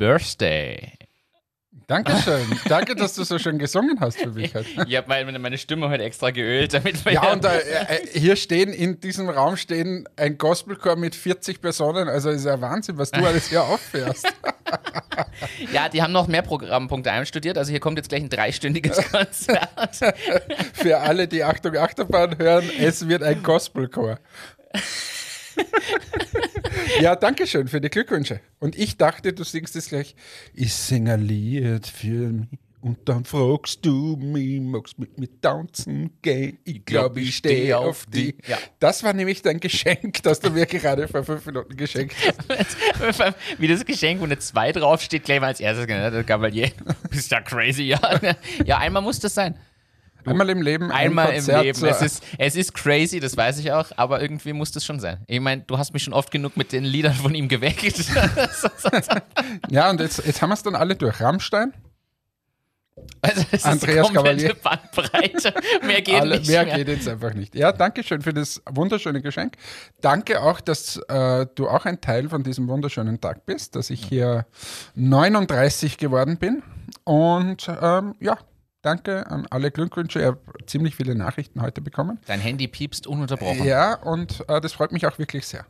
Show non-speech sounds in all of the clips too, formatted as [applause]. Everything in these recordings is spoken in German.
Birthday. Dankeschön. Danke, dass du so schön gesungen hast für mich heute. [laughs] Ich habe meine, meine Stimme heute extra geölt, damit wir Ja, und äh, äh, hier stehen, in diesem Raum stehen ein Gospelchor mit 40 Personen. Also ist ja Wahnsinn, was du alles hier auffährst. [laughs] ja, die haben noch mehr Programmpunkte einstudiert. Also hier kommt jetzt gleich ein dreistündiges [laughs] Konzert. Für alle, die Achtung Achterbahn hören, es wird ein Gospelchor. [laughs] ja, danke schön für die Glückwünsche. Und ich dachte, du singst es gleich. Ich singe ein Lied für mich. Und dann fragst du mich, magst mit mir tanzen gehen? Ich glaube, ich stehe auf die. Ja. Das war nämlich dein Geschenk, das du mir gerade vor fünf Minuten geschenkt hast. [laughs] Wie das Geschenk, wo eine 2 draufsteht, gleich mal als erstes genannt. Der Gavalier. Bist ja crazy, ja. Ja, einmal muss das sein. Einmal im Leben, ein Einmal im Leben. Es ist, es ist crazy, das weiß ich auch, aber irgendwie muss das schon sein. Ich meine, du hast mich schon oft genug mit den Liedern von ihm geweckt. [laughs] Ja, und jetzt, jetzt haben wir es dann alle durch. Rammstein, Also es Andreas ist Gavalier. Bandbreite. [laughs] Mehr geht Alle, nicht mehr mehr. geht jetzt einfach nicht. Ja, danke schön für das wunderschöne Geschenk. Danke auch, dass äh, du auch ein Teil von diesem wunderschönen Tag bist, dass ich hier 39 geworden bin. Und ähm, ja, danke an alle Glückwünsche. Ich habe ziemlich viele Nachrichten heute bekommen. Dein Handy piepst ununterbrochen. Ja, und äh, das freut mich auch wirklich sehr.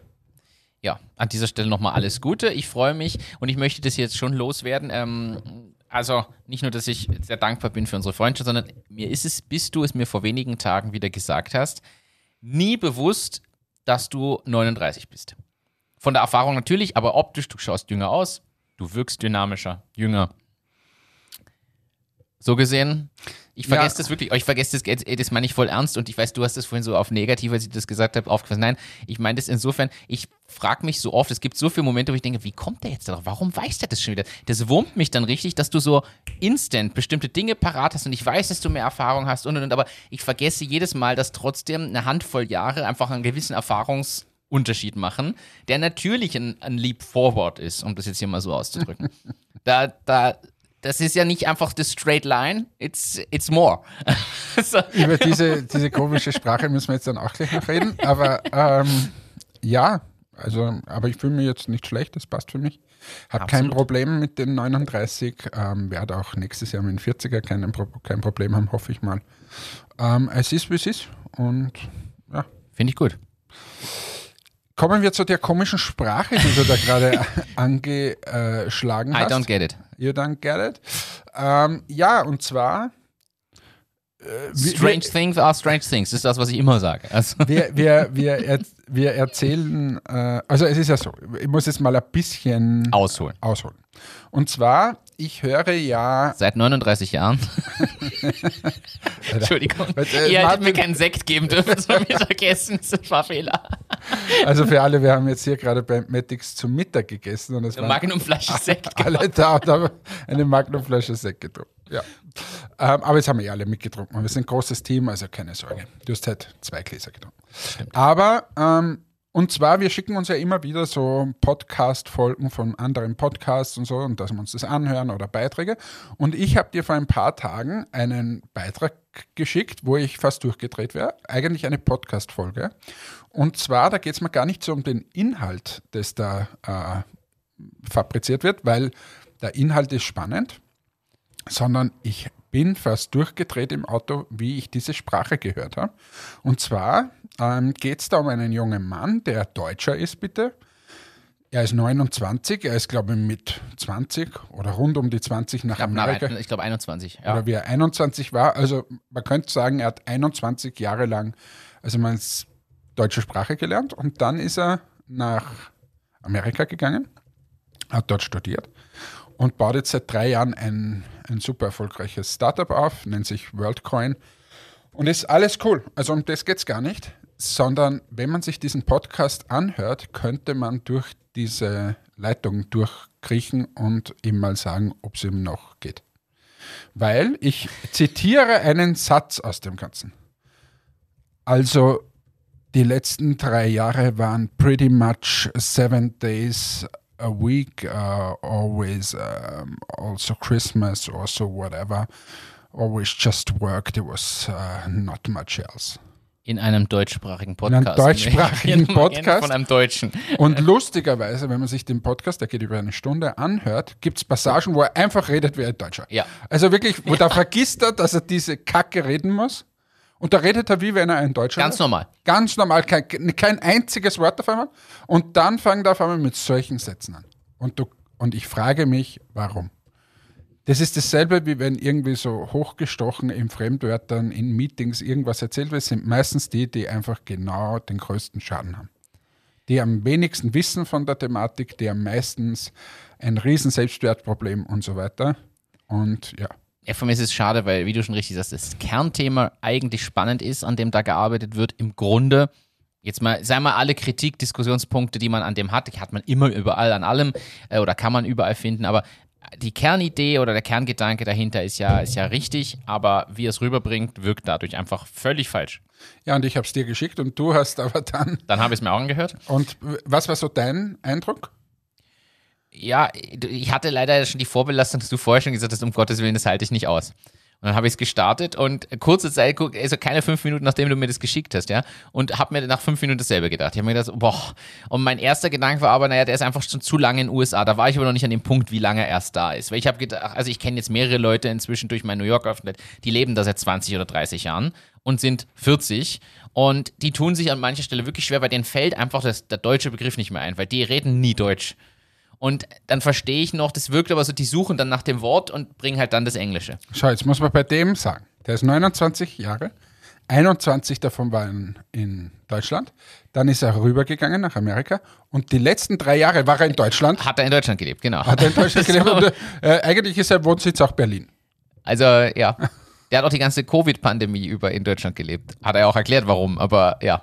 Ja, an dieser Stelle nochmal alles Gute. Ich freue mich und ich möchte das jetzt schon loswerden. Ähm, also nicht nur, dass ich sehr dankbar bin für unsere Freundschaft, sondern mir ist es, bis du es mir vor wenigen Tagen wieder gesagt hast, nie bewusst, dass du 39 bist. Von der Erfahrung natürlich, aber optisch, du schaust jünger aus, du wirkst dynamischer, jünger. So gesehen, ich Ja. vergesse das wirklich, ich vergesse das, das meine ich voll ernst und ich weiß, du hast das vorhin so auf negativ, als ich das gesagt habe, aufgefasst. Nein, ich meine das insofern, ich frage mich so oft, es gibt so viele Momente, wo ich denke, wie kommt der jetzt darauf? Warum weiß der das schon wieder? Das wurmt mich dann richtig, dass du so instant bestimmte Dinge parat hast und ich weiß, dass du mehr Erfahrung hast und und und, aber ich vergesse jedes Mal, dass trotzdem eine Handvoll Jahre einfach einen gewissen Erfahrungsunterschied machen, der natürlich ein, ein Leap Forward ist, um das jetzt hier mal so auszudrücken. [laughs] da, da, das ist ja nicht einfach the straight line, it's, it's more. [laughs] so, Über diese, diese komische Sprache müssen wir jetzt dann auch gleich noch reden. Aber ähm, ja, also, aber ich fühle mich jetzt nicht schlecht, das passt für mich. Habe kein. Problem mit den 39. Ähm, werde auch nächstes Jahr mit den 40er kein, Pro kein Problem haben, hoffe ich mal. Ähm, es ist, wie es ist. Und ja. Finde ich gut. Kommen wir zu der komischen Sprache, die du da gerade [laughs] angeschlagen I hast. don't get it. You don't get it. Ähm, ja, und zwar. äh, wir- Strange things are strange things. Das ist das, was ich immer sage. Also, [laughs] wir, wir, wir, [laughs] er, wir erzählen, äh, also es ist ja so, ich muss jetzt mal ein bisschen ausholen. ausholen. Und zwar, ich höre ja, Seit 39 Jahren. [laughs] Entschuldigung. Was, äh, Ihr hättet mir keinen Sekt geben dürfen zum [laughs] Mittagessen. Das war Fehler. also für alle, wir haben jetzt hier gerade bei Matix zum Mittag gegessen und es waren Magnumflasche [laughs] Sekt. alle da und haben eine Magnumflasche Sekt getrunken. Ja. Ähm, aber jetzt haben wir eh alle mitgetrunken. Wir sind ein großes Team, also keine Sorge. Du hast halt zwei Gläser getrunken. Aber, ähm, und zwar, wir schicken uns ja immer wieder so Podcast-Folgen von anderen Podcasts und so, und dass wir uns das anhören oder Beiträge. Und ich habe dir vor ein paar Tagen einen Beitrag geschickt, wo ich fast durchgedreht wäre. Eigentlich eine Podcast-Folge. Und zwar, da geht es mir gar nicht so um den Inhalt, das da äh, fabriziert wird, weil der Inhalt ist spannend, sondern ich bin fast durchgedreht im Auto, wie ich diese Sprache gehört habe. Und zwar ähm, geht es da um einen jungen Mann, der Deutscher ist, bitte. Er ist 29, er ist, glaube ich, mit 20 oder rund um die 20 nach Ich glaube, Amerika. ich glaube 21. Ja. Oder wie er 21 war. Also man könnte sagen, er hat 21 Jahre lang, also man ist deutsche Sprache gelernt und dann ist er nach Amerika gegangen, hat dort studiert und baut jetzt seit drei Jahren ein, ein super erfolgreiches Startup auf, nennt sich WorldCoin. Und ist alles cool. Also um das geht es gar nicht, sondern wenn man sich diesen Podcast anhört, könnte man durch diese Leitung durchkriechen und ihm mal sagen, ob es ihm noch geht. Weil ich zitiere einen Satz aus dem Ganzen. Also die letzten drei Jahre waren pretty much seven days a week, uh, always um, also Christmas, also whatever, always just work. There was uh, not much else. In einem deutschsprachigen In einem Podcast. deutschsprachigen [laughs] Podcast. Von einem Deutschen. Und lustigerweise, wenn man sich den Podcast, der geht über eine Stunde, anhört, gibt es Passagen, wo er einfach redet wie ein Deutscher. Ja. Also wirklich, wo da vergisst er, dass er diese Kacke reden muss. Und da redet er wie wenn er ein Deutscher Ganz wäre. normal. Ganz normal, kein, kein einziges Wort auf einmal. Und dann fangen er auf einmal mit solchen Sätzen an. Und, du, und ich frage mich, warum? Das ist dasselbe, wie wenn irgendwie so hochgestochen in Fremdwörtern, in Meetings irgendwas erzählt wird, sind meistens die, die einfach genau den größten Schaden haben. Die am wenigsten wissen von der Thematik, die am meistens ein riesen Selbstwertproblem und so weiter. Und ja, Ja, für mich ist es schade, weil, wie du schon richtig sagst, das Kernthema eigentlich spannend ist, an dem da gearbeitet wird. Im Grunde, jetzt mal, sei mal alle Kritik, Diskussionspunkte, die man an dem hat, die hat man immer überall an allem äh, oder kann man überall finden, aber die Kernidee oder der Kerngedanke dahinter ist ja, ist ja richtig, aber wie er es rüberbringt, wirkt dadurch einfach völlig falsch. ja und ich habe es dir geschickt und du hast aber dann. Dann habe ich es mir auch angehört. Und was war so dein Eindruck? Ja, ich hatte leider schon die Vorbelastung, dass du vorher schon gesagt hast, um Gottes Willen, das halte ich nicht aus. Und dann habe ich es gestartet und kurze Zeit, also keine fünf Minuten, nachdem du mir das geschickt hast, ja, und habe mir nach fünf Minuten dasselbe gedacht. Ich habe mir gedacht, boah, und mein erster Gedanke war aber, naja, der ist einfach schon zu lange in den USA. Da war ich aber noch nicht an dem Punkt, wie lange er erst da ist. Weil ich habe gedacht, also ich kenne jetzt mehrere Leute inzwischen durch mein New York Aufenthalt, die leben da seit 20 oder 30 Jahren und sind 40 und die tun sich an mancher Stelle wirklich schwer, weil denen fällt einfach das, der deutsche Begriff nicht mehr ein, weil die reden nie Deutsch. Und dann verstehe ich noch, das wirkt aber so, die suchen dann nach dem Wort und bringen halt dann das Englische. Schau, jetzt muss man bei dem sagen, der ist 29 Jahre, 21 davon waren in Deutschland, dann ist er rübergegangen nach Amerika und die letzten drei Jahre war er in Deutschland, Hat er in Deutschland gelebt, genau. hat er in Deutschland gelebt [laughs] und äh, eigentlich ist sein Wohnsitz auch Berlin. Also, ja. Der hat auch die ganze Covid-Pandemie über in Deutschland gelebt. Hat er auch erklärt, warum, aber ja.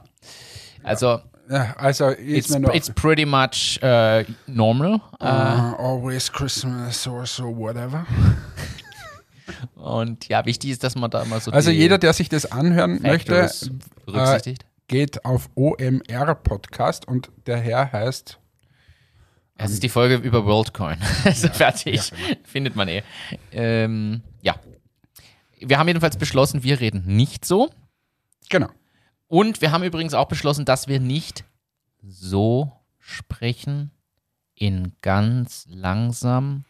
Also, also ist it's, it's pretty much äh, normal. uh, always Christmas or so whatever. [laughs] Und ja, wichtig ist, dass man da immer so. Also jeder, der sich das anhören möchte, Factors berücksichtigt. geht auf OMR Podcast und der Herr heißt Es ist die Folge über WorldCoin. [laughs] Also fertig. Findet man eh. Ähm, ja. Wir haben jedenfalls beschlossen, wir reden nicht so. genau. Und wir haben übrigens auch beschlossen, dass wir nicht so sprechen, in ganz langsam.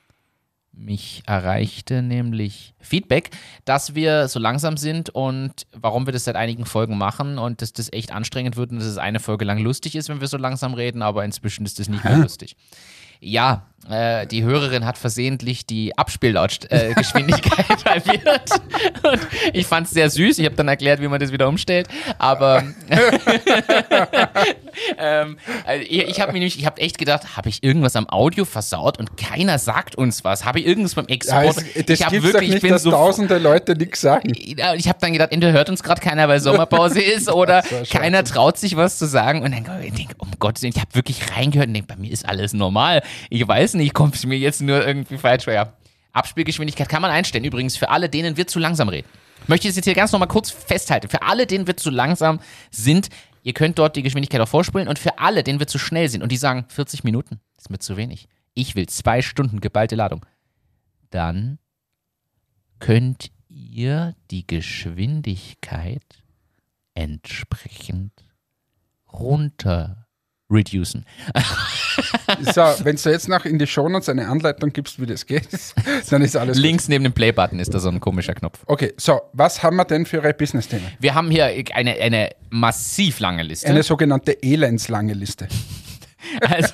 Mich erreichte nämlich Feedback, dass wir so langsam sind und warum wir das seit einigen Folgen machen und dass das echt anstrengend wird und dass es eine Folge lang lustig ist, wenn wir so langsam reden, aber inzwischen ist das nicht mehr [laughs] lustig. Ja, äh, die Hörerin hat versehentlich die Abspiellautgeschwindigkeit äh, [laughs] halbiert. Und ich fand es sehr süß. Ich habe dann erklärt, wie man das wieder umstellt. Aber ähm, [laughs] also ich, ich habe mir nämlich, ich habe echt gedacht, habe ich irgendwas am Audio versaut und keiner sagt uns was. Habe ich irgendwas beim Ja, Export? es, das ich habe wirklich, ich nicht, bin dass so tausende Leute nichts sagen. ja, ich habe dann gedacht, entweder hört uns gerade keiner, weil Sommerpause [laughs] ist, oder keiner traut sich was zu sagen. Und dann ich denke, um Gottes Willen, ich habe wirklich reingehört und denke, bei mir ist alles normal. Ich weiß nicht, kommt es mir jetzt nur irgendwie falsch vor. Abspielgeschwindigkeit kann man einstellen. Übrigens, für alle, denen wir zu langsam reden. Ich möchte es jetzt hier ganz nochmal kurz festhalten. Für alle, denen wir zu langsam sind, ihr könnt dort die Geschwindigkeit auch vorspulen. Und für alle, denen wir zu schnell sind und die sagen, 40 Minuten ist mir zu wenig. Ich will zwei Stunden geballte Ladung. Dann könnt ihr die Geschwindigkeit entsprechend runter reducen. [laughs] So, wenn du jetzt noch in die Shownotes eine Anleitung gibst, wie das geht, [laughs] dann ist alles gut. Links neben dem Play-Button ist da so ein komischer Knopf. Okay, so, was haben wir denn für ein Business-Thema? Wir haben hier eine, eine massiv lange Liste. Eine sogenannte elendslange Liste. [laughs] Also,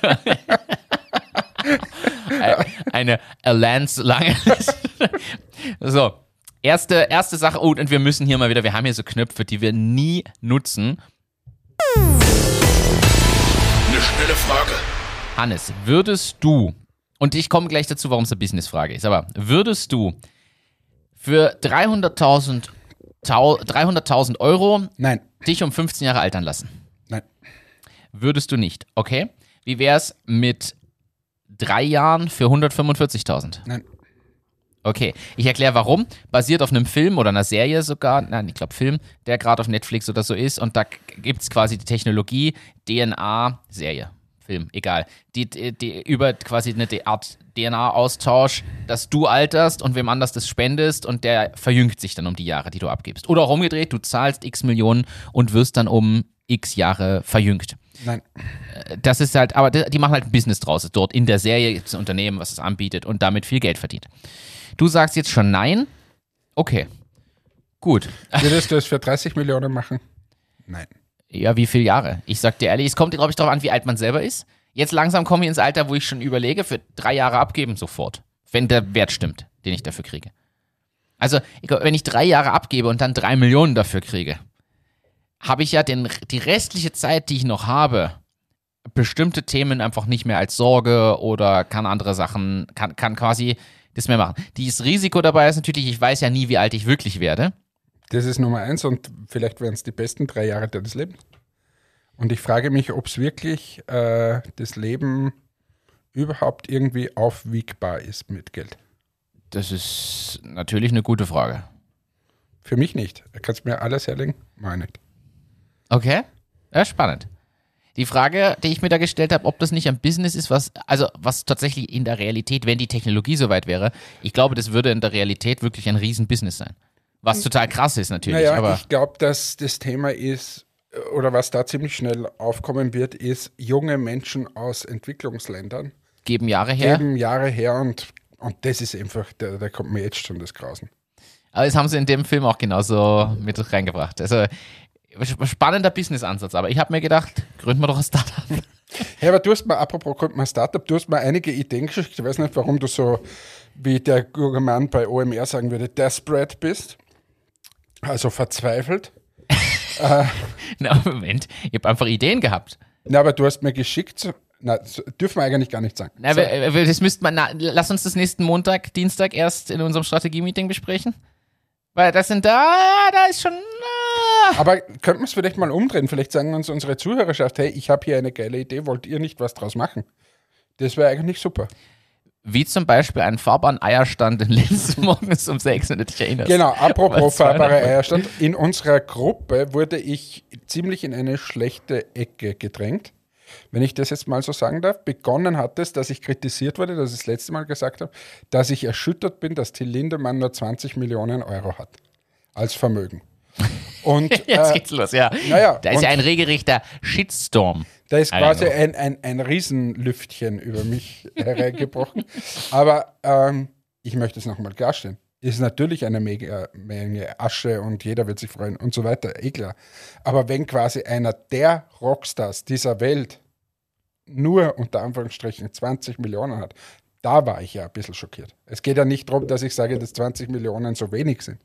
eine Alliance lange Liste. So, erste, erste Sache. Oh, und wir müssen hier mal wieder, wir haben hier so Knöpfe, die wir nie nutzen. Schnelle Frage. Hannes, würdest du Und ich komme gleich dazu, warum es eine Businessfrage ist. Aber würdest du für 300.000 Tau- 300.000 Euro Nein, dich um 15 Jahre altern lassen? nein, Würdest du nicht. Okay. Wie wär's mit drei Jahren für 145.000? nein. Okay, ich erkläre warum. Basiert auf einem Film oder einer Serie sogar, nein, ich glaube Film, der gerade auf Netflix oder so ist. Und da gibt es quasi die Technologie DNA-Serie, Film, egal. Die, die, die über quasi eine Art DNA-Austausch, dass du alterst und wem anders das spendest und der verjüngt sich dann um die Jahre, die du abgibst. Oder auch umgedreht, du zahlst x Millionen und wirst dann um x Jahre verjüngt Nein, das ist halt, aber die machen halt ein Business draus. Dort in der Serie gibt es ein Unternehmen, was es anbietet und damit viel Geld verdient. Du sagst jetzt schon nein? Okay. Gut. würdest du es für 30 Millionen machen? Nein. Ja, wie viele Jahre? Ich sag dir ehrlich, es kommt, glaube ich, darauf an, wie alt man selber ist. Jetzt langsam komme ich ins Alter, wo ich schon überlege, für drei Jahre abgeben sofort. Wenn der Wert stimmt, den ich dafür kriege. Also, ich glaub, wenn ich drei Jahre abgebe und dann drei Millionen dafür kriege, habe ich ja den, die restliche Zeit, die ich noch habe, bestimmte Themen einfach nicht mehr als Sorge oder kann andere Sachen, kann, kann quasi das mehr machen. Dieses Risiko dabei ist natürlich, ich weiß ja nie, wie alt ich wirklich werde. Das ist Nummer eins und vielleicht wären es die besten drei Jahre deines Lebens. Und ich frage mich, ob es wirklich äh, das Leben überhaupt irgendwie aufwiegbar ist mit Geld. Das ist natürlich eine gute Frage. Für mich nicht. Kannst du mir alles herlegen? Ich nicht. Okay. Ja, spannend. Die Frage, die ich mir da gestellt habe, ob das nicht ein Business ist, was, also was tatsächlich in der Realität, wenn die Technologie soweit wäre, ich glaube, das würde in der Realität wirklich ein Riesenbusiness sein. Was total krass ist natürlich, Naja, aber ich glaube, dass das Thema ist, äh, oder was da ziemlich schnell aufkommen wird, ist, junge Menschen aus Entwicklungsländern geben Jahre her. geben Jahre her und, und das ist einfach, da, da kommt mir jetzt schon das Grausen. Aber das haben sie in dem Film auch genauso mit reingebracht. Also spannender Business-Ansatz, aber ich habe mir gedacht, gründen wir doch ein Startup. [laughs] Hey, aber du hast mir, apropos kommt mein Startup, du hast mir einige Ideen geschickt. Ich weiß nicht, warum du so, wie der Mann bei OMR sagen würde, desperate bist. Also verzweifelt. [laughs] Na, Moment, ich habe einfach Ideen gehabt. Na, aber du hast mir geschickt, so- na, so, dürfen wir eigentlich gar nicht sagen. Na, wir, wir, das müsste man, na, lass uns das nächsten Montag, Dienstag erst in unserem Strategie-Meeting besprechen. Weil das sind da, da ist schon. ah. Aber könnten wir es vielleicht mal umdrehen? Vielleicht sagen uns unsere Zuhörerschaft, hey, ich habe hier eine geile Idee, wollt ihr nicht was draus machen? Das wäre eigentlich super. Wie zum Beispiel ein Fahrbahn-Eierstand in Linz [laughs] morgens um sechs, wenn du dich erinnerst. Genau, apropos Was war fahrbare da? Eierstand. In unserer Gruppe wurde ich ziemlich in eine schlechte Ecke gedrängt. Wenn ich das jetzt mal so sagen darf, begonnen hat es, dass ich kritisiert wurde, dass ich das letzte Mal gesagt habe, dass ich erschüttert bin, dass Till Lindemann nur 20 Millionen Euro hat als Vermögen. [laughs] Und Jetzt äh, geht's los, ja. naja, da ist ja ein regelrechter Shitstorm. da ist quasi ein, ein, ein Riesenlüftchen über mich [laughs] hereingebrochen. Aber ähm, ich möchte es nochmal klarstellen. Ist natürlich eine mega Menge Asche und jeder wird sich freuen und so weiter, eh klar. Aber wenn quasi einer der Rockstars dieser Welt nur unter Anführungsstrichen 20 Millionen hat, da war ich ja ein bisschen schockiert. Es geht ja nicht darum, dass ich sage, dass 20 Millionen so wenig sind,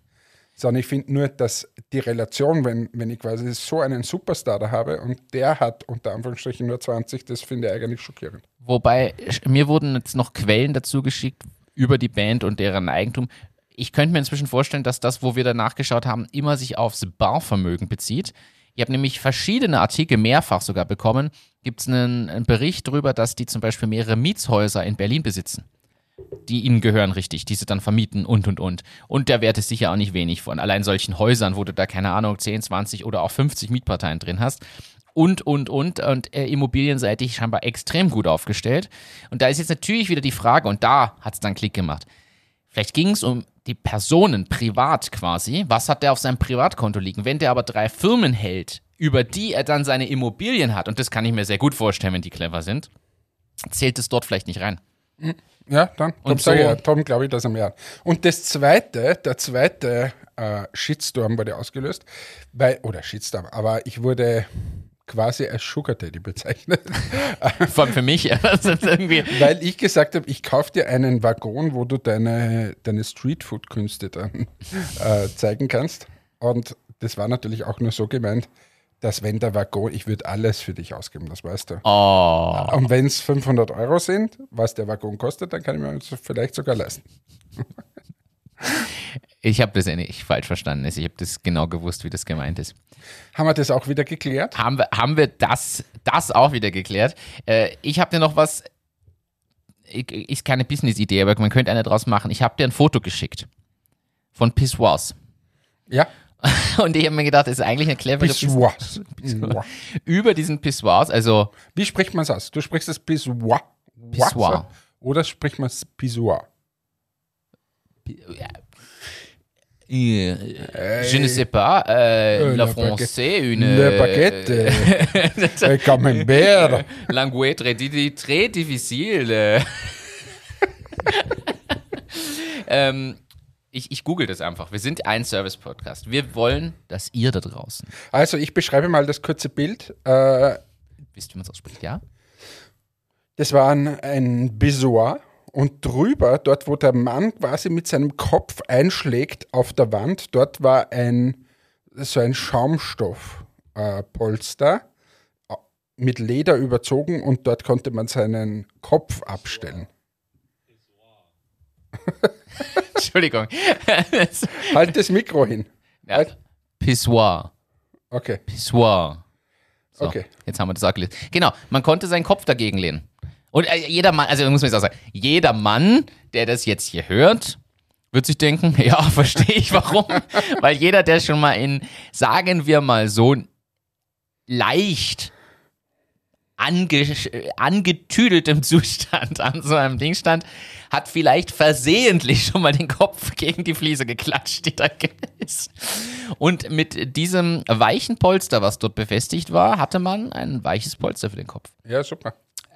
sondern ich finde nur, dass die Relation, wenn, wenn ich quasi so einen Superstar da habe und der hat unter Anführungsstrichen nur 20, das finde ich eigentlich schockierend. Wobei, mir wurden jetzt noch Quellen dazu geschickt über die Band und deren Eigentum. Ich könnte mir inzwischen vorstellen, dass das, wo wir da nachgeschaut haben, immer sich aufs Barvermögen bezieht. Ich habe nämlich verschiedene Artikel, mehrfach sogar bekommen, gibt es einen, einen Bericht darüber, dass die zum Beispiel mehrere Mietshäuser in Berlin besitzen. Die ihnen gehören richtig, die sie dann vermieten und und und. Und der Wert ist sicher auch nicht wenig von allein solchen Häusern, wo du da, keine Ahnung, 10, 20 oder auch 50 Mietparteien drin hast und, und, und. Und äh, immobilienseitig scheinbar extrem gut aufgestellt. Und da ist jetzt natürlich wieder die Frage, und da hat es dann Klick gemacht. Vielleicht ging es um die Personen privat quasi. Was hat der auf seinem Privatkonto liegen? Wenn der aber drei Firmen hält, über die er dann seine Immobilien hat, und das kann ich mir sehr gut vorstellen, wenn die clever sind, zählt es dort vielleicht nicht rein. Ja, dann. Tom, Und so- ja, Tom glaube ich, dass er mehr hat. Und das zweite, der zweite äh, Shitstorm wurde ausgelöst, weil, oder Shitstorm, aber ich wurde quasi als Sugar Daddy bezeichnet, [laughs] Vor allem für mich. [laughs] Weil ich gesagt habe, ich kaufe dir einen Waggon, wo du deine, deine Streetfood-Künste dann äh, zeigen kannst. Und das war natürlich auch nur so gemeint, dass wenn der Waggon, ich würde alles für dich ausgeben, das weißt du. Oh. Und wenn es 500 Euro sind, was der Waggon kostet, dann kann ich mir das vielleicht sogar leisten. Ich habe das ja nicht falsch verstanden. Ich habe das genau gewusst, wie das gemeint ist. Haben wir das auch wieder geklärt? Haben wir, haben wir das, das auch wieder geklärt? Äh, ich habe dir noch was, ich- ist keine Business-Idee, aber man könnte eine draus machen. Ich habe dir ein Foto geschickt von Pissoirs. Ja. [laughs] Und ich habe mir gedacht, das ist eigentlich eine clevere Pissoir. Pissoir. [laughs] über diesen Pissoirs, also Wie spricht man aus? Du sprichst es Pissoir. Pissoir. Oder spricht man es Pissoir? Euh, je ne sais pas, euh, Euh, la le français, une Le paquet. euh, camembert. [laughs] langue très, très difficile. äh. ähm, ich, ich google das einfach. Wir sind ein Service-Podcast. Wir wollen, dass ihr da draußen, Also, ich beschreibe mal das kurze Bild. Äh, wisst, wie man es ausspricht, ja? Das war ein, ein Besoir und drüber, dort wo der Mann quasi mit seinem Kopf einschlägt auf der Wand, dort war ein so ein Schaumstoffpolster äh, mit Leder überzogen und dort konnte man seinen Kopf abstellen. [laughs] [laughs] Entschuldigung. [laughs] Halt das Mikro hin. Halt. Pissoir. Okay, Pissoir. So, Okay. jetzt haben wir das auch gelesen. Genau, man konnte seinen Kopf dagegen lehnen. Und äh, jeder Mann, also muss man jetzt auch sagen, jeder Mann, der das jetzt hier hört, wird sich denken, [laughs] ja, verstehe ich warum. Weil jeder, der schon mal in, sagen wir mal so, leicht ange angetüdeltem Zustand an so einem Ding stand, hat vielleicht versehentlich schon mal den Kopf [laughs] gegen die Fliese geklatscht, die da ist. Und mit diesem weichen Polster, was dort befestigt war, hatte man ein weiches Polster für den Kopf. ja, super.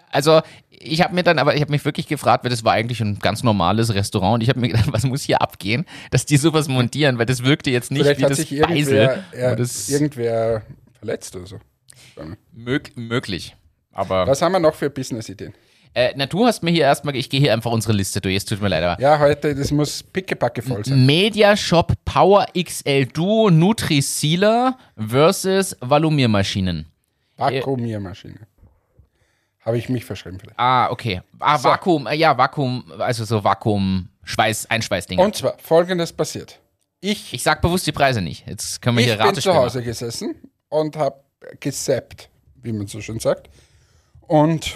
Also, ich habe mir dann, aber ich habe mich wirklich gefragt, weil das war eigentlich ein ganz normales Restaurant und ich habe mir gedacht, [laughs] was muss hier abgehen, dass die sowas montieren, weil das wirkte jetzt nicht Vielleicht wie hat das sich Beisel. irgendwer, das irgendwer verletzt oder so. mög möglich. Aber Was haben wir noch für Business-Ideen? Äh, na, du hast mir hier erstmal, ich gehe hier einfach unsere Liste durch, es tut mir leid, aber Ja, heute, das muss pickepacke voll sein. Mediashop Power XL Duo Nutri-Sealer versus Valumiermaschinen. Vakuumiermaschine. Habe ich mich verschrieben vielleicht. Ah, okay. Ah, So. Vakuum, äh, ja, Vakuum, also so Vakuum, Schweiß, Einschweißdinger. Und zwar, folgendes passiert. Ich, Ich sag bewusst die Preise nicht. Jetzt können wir ich hier bin Ratespiel zu Hause machen. gesessen und habe gesappt, wie man so schön sagt. Und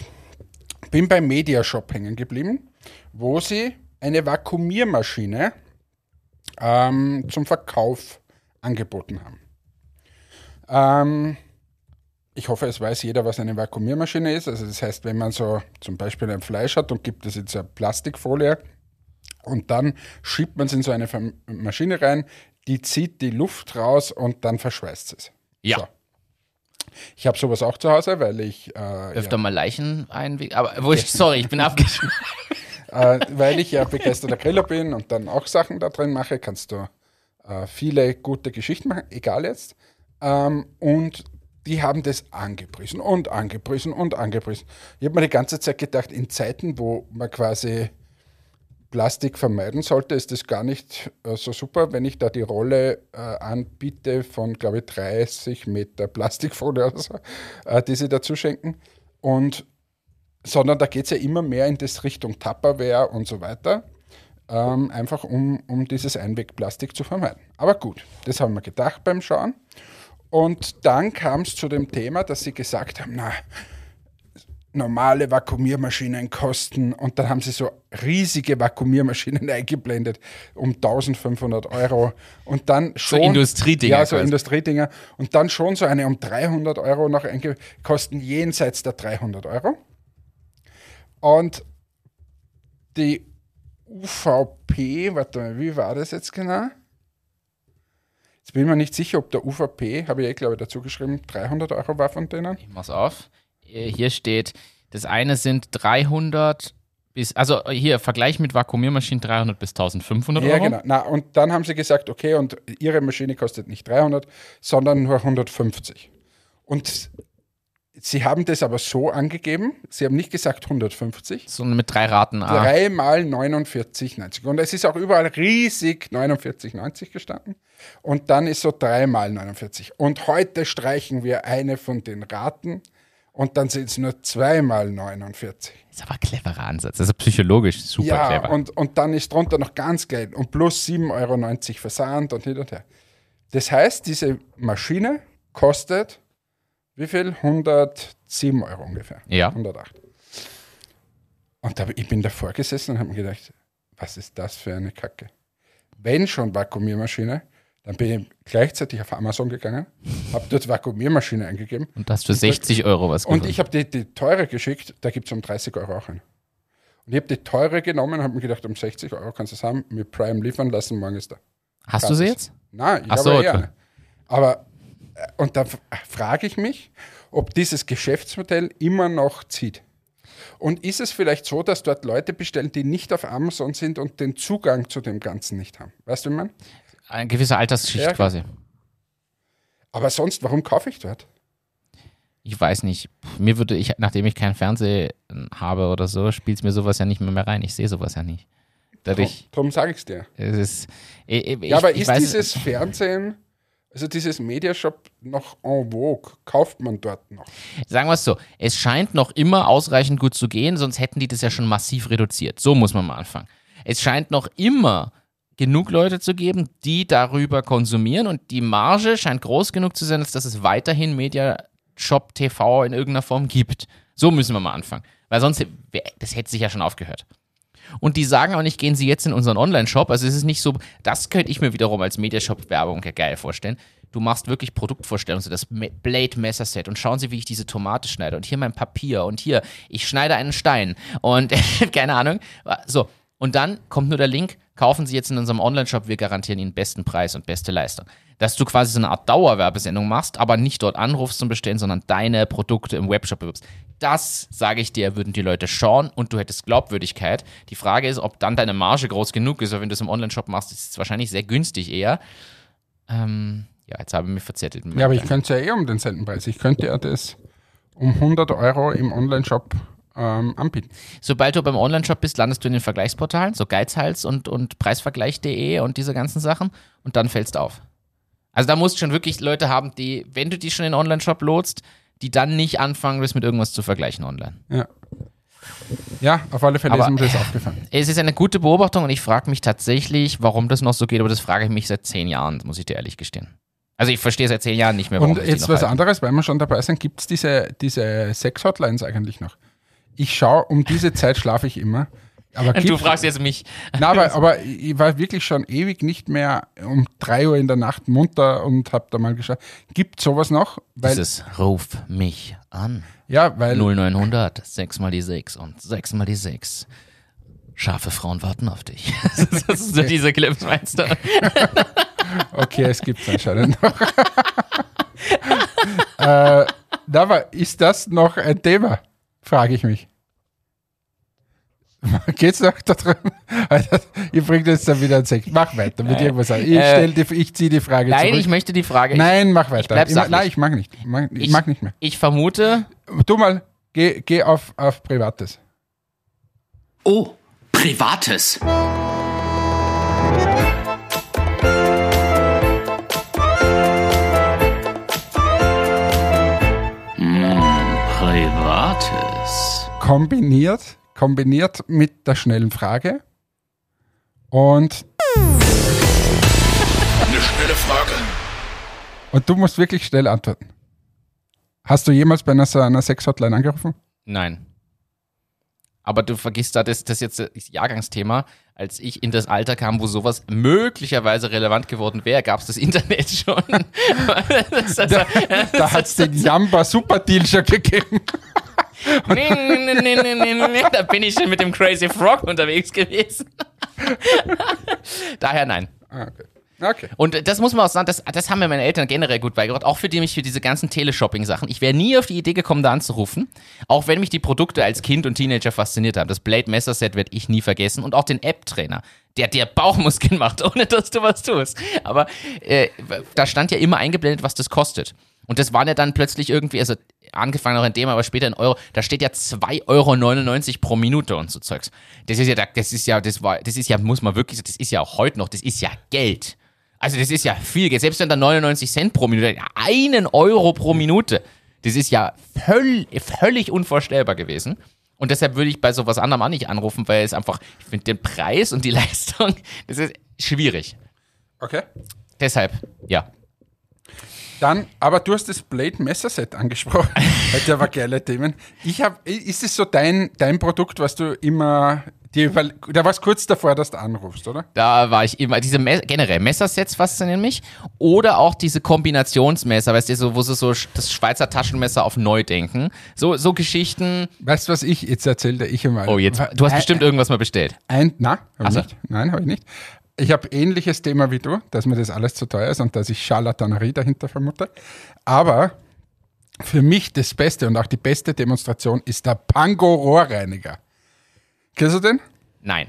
bin beim Mediashop hängen geblieben, wo sie eine Vakuumiermaschine ähm, zum Verkauf angeboten haben. Ähm, ich hoffe, es weiß jeder, was eine Vakuumiermaschine ist. Also das heißt, wenn man so zum Beispiel ein Fleisch hat und gibt es jetzt eine Plastikfolie und dann schiebt man es in so eine Maschine rein, die zieht die Luft raus und dann verschweißt es. Ja. So. Ich habe sowas auch zu Hause, weil ich, äh, Öfter mal Leichen einweg. Aber wurscht, sorry, ich bin abgeschlossen. [laughs] äh, weil ich ja begeisterter Griller bin und dann auch Sachen da drin mache, kannst du äh, viele gute Geschichten machen, egal jetzt. Ähm, und die haben das angepriesen und angepriesen und angepriesen. Ich habe mir die ganze Zeit gedacht, in Zeiten, wo man quasi Plastik vermeiden sollte, ist das gar nicht äh, so super, wenn ich da die Rolle äh, anbiete von, glaube ich, 30 Meter Plastikfolie oder so, äh, die sie dazu schenken. Und sondern da geht es ja immer mehr in das Richtung Tupperware und so weiter. Ähm, einfach um, um dieses Einwegplastik zu vermeiden. Aber gut, das haben wir gedacht beim Schauen. Und dann kam es zu dem Thema, dass sie gesagt haben, na, normale Vakuumiermaschinen kosten und dann haben sie so riesige Vakuumiermaschinen [laughs] eingeblendet um 1500 Euro und dann schon Industriedinger ja so quasi. Industriedinger und dann schon so eine um 300 Euro noch kosten jenseits der 300 Euro und die UVP warte mal wie war das jetzt genau Jetzt bin ich mir nicht sicher, ob der UVP, habe ich eh, glaube ich, dazu geschrieben, 300 Euro war von denen. Ich mach's auf. Äh, Hier steht, das eine sind 300 bis, also hier, Vergleich mit Vakuumiermaschinen 300 bis 1500 Ja, Euro. genau. Na, und dann haben sie gesagt, okay, und ihre Maschine kostet nicht 300, sondern nur 150. Und Sie haben das aber so angegeben, Sie haben nicht gesagt 150, So mit drei Raten. Ah. dreimal 49,90. Und es ist auch überall riesig 49,90 gestanden. Und dann ist so dreimal 49. Und heute streichen wir eine von den Raten und dann sind es nur zweimal 49. Ist aber ein cleverer Ansatz. Das ist psychologisch super ja, clever. und, und dann ist drunter noch ganz Geld und plus 7,90 Euro Versand und hin und her. Das heißt, diese Maschine kostet wie viel? 107 Euro ungefähr. Ja. 108. Und da, ich bin davor gesessen und habe mir gedacht, was ist das für eine Kacke? Wenn schon Vakuumiermaschine, dann bin ich gleichzeitig auf Amazon gegangen, habe dort Vakuumiermaschine eingegeben Und das für 60 Euro was und gefunden. ich habe die, die teure geschickt, da gibt es um 30 Euro auch eine. Und ich habe die teure genommen und habe mir gedacht, um 60 Euro kannst du es haben, mit Prime liefern lassen, morgen ist da. Hast du sie jetzt? Nein, ich Ach habe so, eh okay. eine. Aber, äh, und da f- frage ich mich, ob dieses Geschäftsmodell immer noch zieht. Und ist es vielleicht so, dass dort Leute bestellen, die nicht auf Amazon sind und den Zugang zu dem Ganzen nicht haben? Weißt du, wie man? Eine gewisse Altersschicht Ja, quasi. Aber sonst, warum kaufe ich dort? Ich weiß nicht. Mir würde ich, nachdem ich keinen Fernseher habe oder so, spielt es mir sowas ja nicht mehr, mehr rein. Ich sehe sowas ja nicht. Dadurch, Darum sage ich es dir. es ist. Ich, ich, Ja, aber ich ist weiß, dieses Fernsehen, also dieses Mediashop noch en vogue? Kauft man dort noch? Sagen wir es so, es scheint noch immer ausreichend gut zu gehen, sonst hätten die das ja schon massiv reduziert. So muss man mal anfangen. Es scheint noch immer genug Leute zu geben, die darüber konsumieren und die Marge scheint groß genug zu sein, dass es weiterhin Mediashop TV in irgendeiner Form gibt. So müssen wir mal anfangen. Weil sonst, das hätte sich ja schon aufgehört. Und die sagen auch nicht, gehen Sie jetzt in unseren Online-Shop. Also es ist nicht so, das könnte ich mir wiederum als Mediashop-Werbung ja geil vorstellen. Du machst wirklich Produktvorstellungen, so das Me- Blade-Messer-Set und schauen Sie, wie ich diese Tomate schneide und hier mein Papier und hier, ich schneide einen Stein und [laughs] keine Ahnung. So, und dann kommt nur der Link, kaufen Sie jetzt in unserem Online-Shop, wir garantieren Ihnen besten Preis und beste Leistung. Dass du quasi so eine Art Dauerwerbesendung machst, aber nicht dort anrufst zum Bestellen, sondern deine Produkte im Webshop bewirbst. Das, sage ich dir, würden die Leute schauen und du hättest Glaubwürdigkeit. Die Frage ist, ob dann deine Marge groß genug ist, weil wenn du es im Online-Shop machst, ist es wahrscheinlich sehr günstig eher. Ähm, ja, jetzt habe ich mich verzettelt. Ja, aber ich könnte es ja eh um denselben Preis. Ich könnte ja das um 100 Euro im Online-Shop ähm, anbieten. Sobald du beim Online-Shop bist, landest du in den Vergleichsportalen, so Geizhals und, und Preisvergleich.de und diese ganzen Sachen und dann fällst du auf. Also da musst du schon wirklich Leute haben, die, wenn du die schon in den Online-Shop lotst, die dann nicht anfangen, das mit irgendwas zu vergleichen online. Ja. Ja, auf alle Fälle Aber- ist mir das aufgefallen. Es ist eine gute Beobachtung und ich frage mich tatsächlich, warum das noch so geht, aber das frage ich mich seit zehn Jahren, muss ich dir ehrlich gestehen. Also ich verstehe seit zehn Jahren nicht mehr, warum Und jetzt was halten. anderes, weil wir schon dabei sind, gibt es diese, diese Sex-Hotlines eigentlich noch? Ich schaue, um diese Zeit schlafe ich immer. Aber du fragst jetzt mich. Na, aber, aber ich war wirklich schon ewig nicht mehr um drei Uhr in der Nacht munter und habe da mal geschaut. Gibt sowas noch? Weil, Dieses Ruf mich an. ja, weil 0900, 6 mal die 6 und 6 mal die 6. Scharfe Frauen warten auf dich. [laughs] Das ist so diese Clips, meinst du? [laughs] Okay, es gibt es anscheinend noch. [laughs] äh, aber ist das noch ein Thema? Frage ich mich. [laughs] Geht's noch da drin? Alter, Ich bringe jetzt dann wieder einen Sekt. Mach weiter mit irgendwas an. Ich, äh, die, ich ziehe die Frage Nein, zurück. ich möchte die Frage. Nein, mach weiter. bleib Ich sachlich. nein, ich mag nicht. Ich mag, ich Ich- mag nicht mehr. Ich vermute, Du mal, geh, geh auf, auf Privates. Oh, Privates. Kombiniert, kombiniert mit der schnellen Frage. Und, Eine schnelle Frage. und du musst wirklich schnell antworten. Hast du jemals bei einer, einer Sex-Hotline angerufen? nein. Aber du vergisst da, das, das jetzt das Jahrgangsthema. Als ich in das Alter kam, wo sowas möglicherweise relevant geworden wäre, gab es das Internet [laughs] schon. das, das, Da hat es den Jamba Super Deal schon gegeben. Nee, nee, nee, nee, nee, nee, da bin ich schon mit dem Crazy Frog unterwegs gewesen. [laughs] Daher nein. Ah, okay. Okay. Und das muss man auch sagen, das, das haben mir meine Eltern generell gut beigebracht, auch für die mich für diese ganzen Teleshopping-Sachen. Ich wäre nie auf die Idee gekommen, da anzurufen, auch wenn mich die Produkte als Kind und Teenager fasziniert haben. Das Blade Messer Set werde ich nie vergessen und auch den App-Trainer, der dir Bauchmuskeln macht, [laughs] ohne dass du was tust. Aber äh, da stand ja immer eingeblendet, was das kostet. Und das waren ja dann plötzlich irgendwie, also angefangen auch in dem, aber später in Euro, da steht ja 2,99 Euro pro Minute und so Zeugs. Das ist ja, das ist ja, das war, das ist ja, muss man wirklich sagen, das ist ja auch heute noch, das ist ja Geld. Also das ist ja viel Geld. Selbst wenn da 99 Cent pro Minute, einen Euro pro Minute, das ist ja völl, völlig unvorstellbar gewesen. Und deshalb würde ich bei sowas anderem auch nicht anrufen, weil es einfach, ich finde den Preis und die [laughs] Leistung, das ist schwierig. Okay. Deshalb, ja. Dann, aber du hast das Blade Messerset angesprochen. [laughs] Ja aber geile Themen. Ich habe, ist es so dein, dein Produkt, was du immer, da war es kurz davor, dass du anrufst, oder? Da war ich immer, diese Me generell Messersets faszinieren mich. Oder auch diese Kombinationsmesser, weißt du, so, wo sie so das Schweizer Taschenmesser auf neu denken. So, so Geschichten. Weißt du, was ich jetzt erzähle? Ich einmal. Oh, jetzt, du hast bestimmt irgendwas mal bestellt. Ein, na, hab ich nicht. Nein, habe ich nicht. Ich habe ähnliches Thema wie du, dass mir das alles zu teuer ist und dass ich Charlatanerie dahinter vermute. Aber für mich das Beste und auch die beste Demonstration ist der Pango Rohrreiniger. Kennst du den? Nein.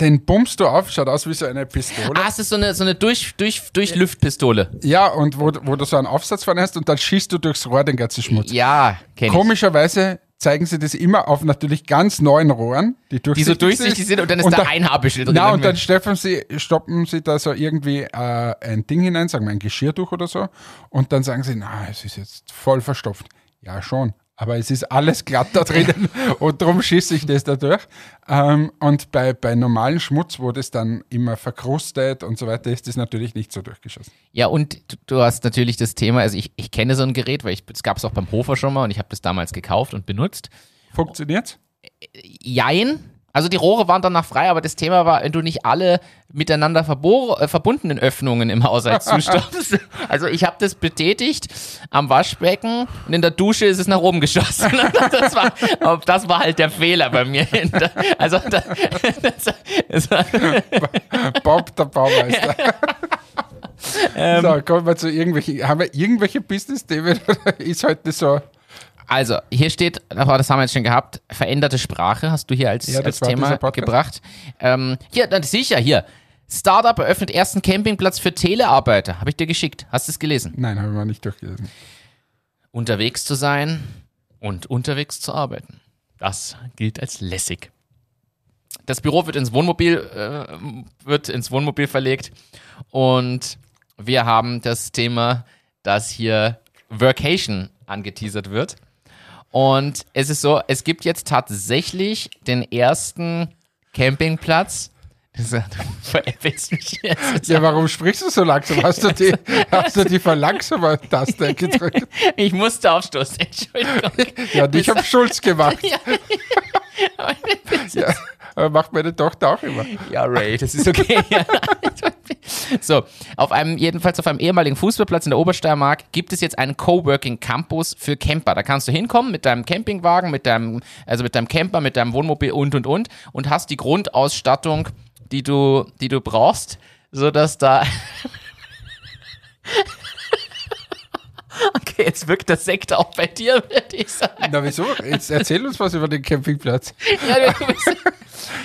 Den bummst du auf, schaut aus wie so eine Pistole. Ah, es ist so eine, so eine durch, durch, Durchlüftpistole. Ja, und wo, wo du so einen Aufsatz vorne hast und dann schießt du durchs Rohr den ganzen Schmutz. Ja, kenn ich. Komischerweise zeigen sie das immer auf natürlich ganz neuen Rohren, die Die so durchsichtig, durchsichtig sind und dann ist Und da da- ein Haarbüschel drin. Na, und dann stoppen sie, stoppen sie da so irgendwie äh, ein Ding hinein, sagen wir ein Geschirrtuch oder so, und dann sagen sie, na, es ist jetzt voll verstopft. Ja, schon. Aber es ist alles glatt da drinnen [laughs] und darum schieße ich das da durch. Ähm, und bei, bei normalen Schmutz, wo das dann immer verkrustet und so weiter, ist das natürlich nicht so durchgeschossen. Ja, und du, hast natürlich das Thema, also ich, ich kenne so ein Gerät, weil das gab es auch beim Hofer schon mal und ich habe das damals gekauft und benutzt. Funktioniert's? Jein. Also die Rohre waren danach frei, aber das Thema war, wenn du nicht alle miteinander äh, verbundenen Öffnungen im Haushalt [laughs] zustopfst. Also ich habe das betätigt am Waschbecken und in der Dusche ist es nach oben geschossen. [laughs] Das war, das war halt der Fehler bei mir. [laughs] Also das, das, das Bob, der Baumeister. Ähm. so, kommen wir zu irgendwelchen, haben wir irgendwelche Business-Themen ist heute so, Also, hier steht, aber das haben wir jetzt schon gehabt, veränderte Sprache hast du hier als, Ja, als Thema gebracht. Ähm, hier, dann sicher, hier. Startup eröffnet ersten Campingplatz für Telearbeiter. Habe ich dir geschickt. Hast du es gelesen? nein, haben wir nicht durchgelesen. Unterwegs zu sein und unterwegs zu arbeiten. Das gilt als lässig. Das Büro wird ins Wohnmobil, äh, wird ins Wohnmobil verlegt und wir haben das Thema, dass hier Workation angeteasert wird. Und es ist so, es gibt jetzt tatsächlich den ersten Campingplatz. [laughs] Das, du veräppelst mich jetzt. Ja, warum sprichst du so langsam? Hast du die, [laughs] hast du die Verlangsamer-Taste gedrückt? [laughs] Ich musste aufstoßen, Entschuldigung. Ja, und ich habe Schulz gemacht. Ja. Ja, aber macht meine Tochter auch immer. Ja, Ray, das ist okay. [laughs] so, auf einem, jedenfalls auf einem ehemaligen Fußballplatz in der Obersteiermark gibt es jetzt einen Coworking Campus für Camper. Da kannst du hinkommen mit deinem Campingwagen, mit deinem, also mit deinem Camper, mit deinem Wohnmobil und und und und hast die Grundausstattung, die du, die du brauchst, sodass da. [laughs] [laughs] Okay, jetzt wirkt der Sekt auch bei dir, würde ich sagen. Na, wieso? Jetzt erzähl uns was über den Campingplatz. Ja, bist, [laughs]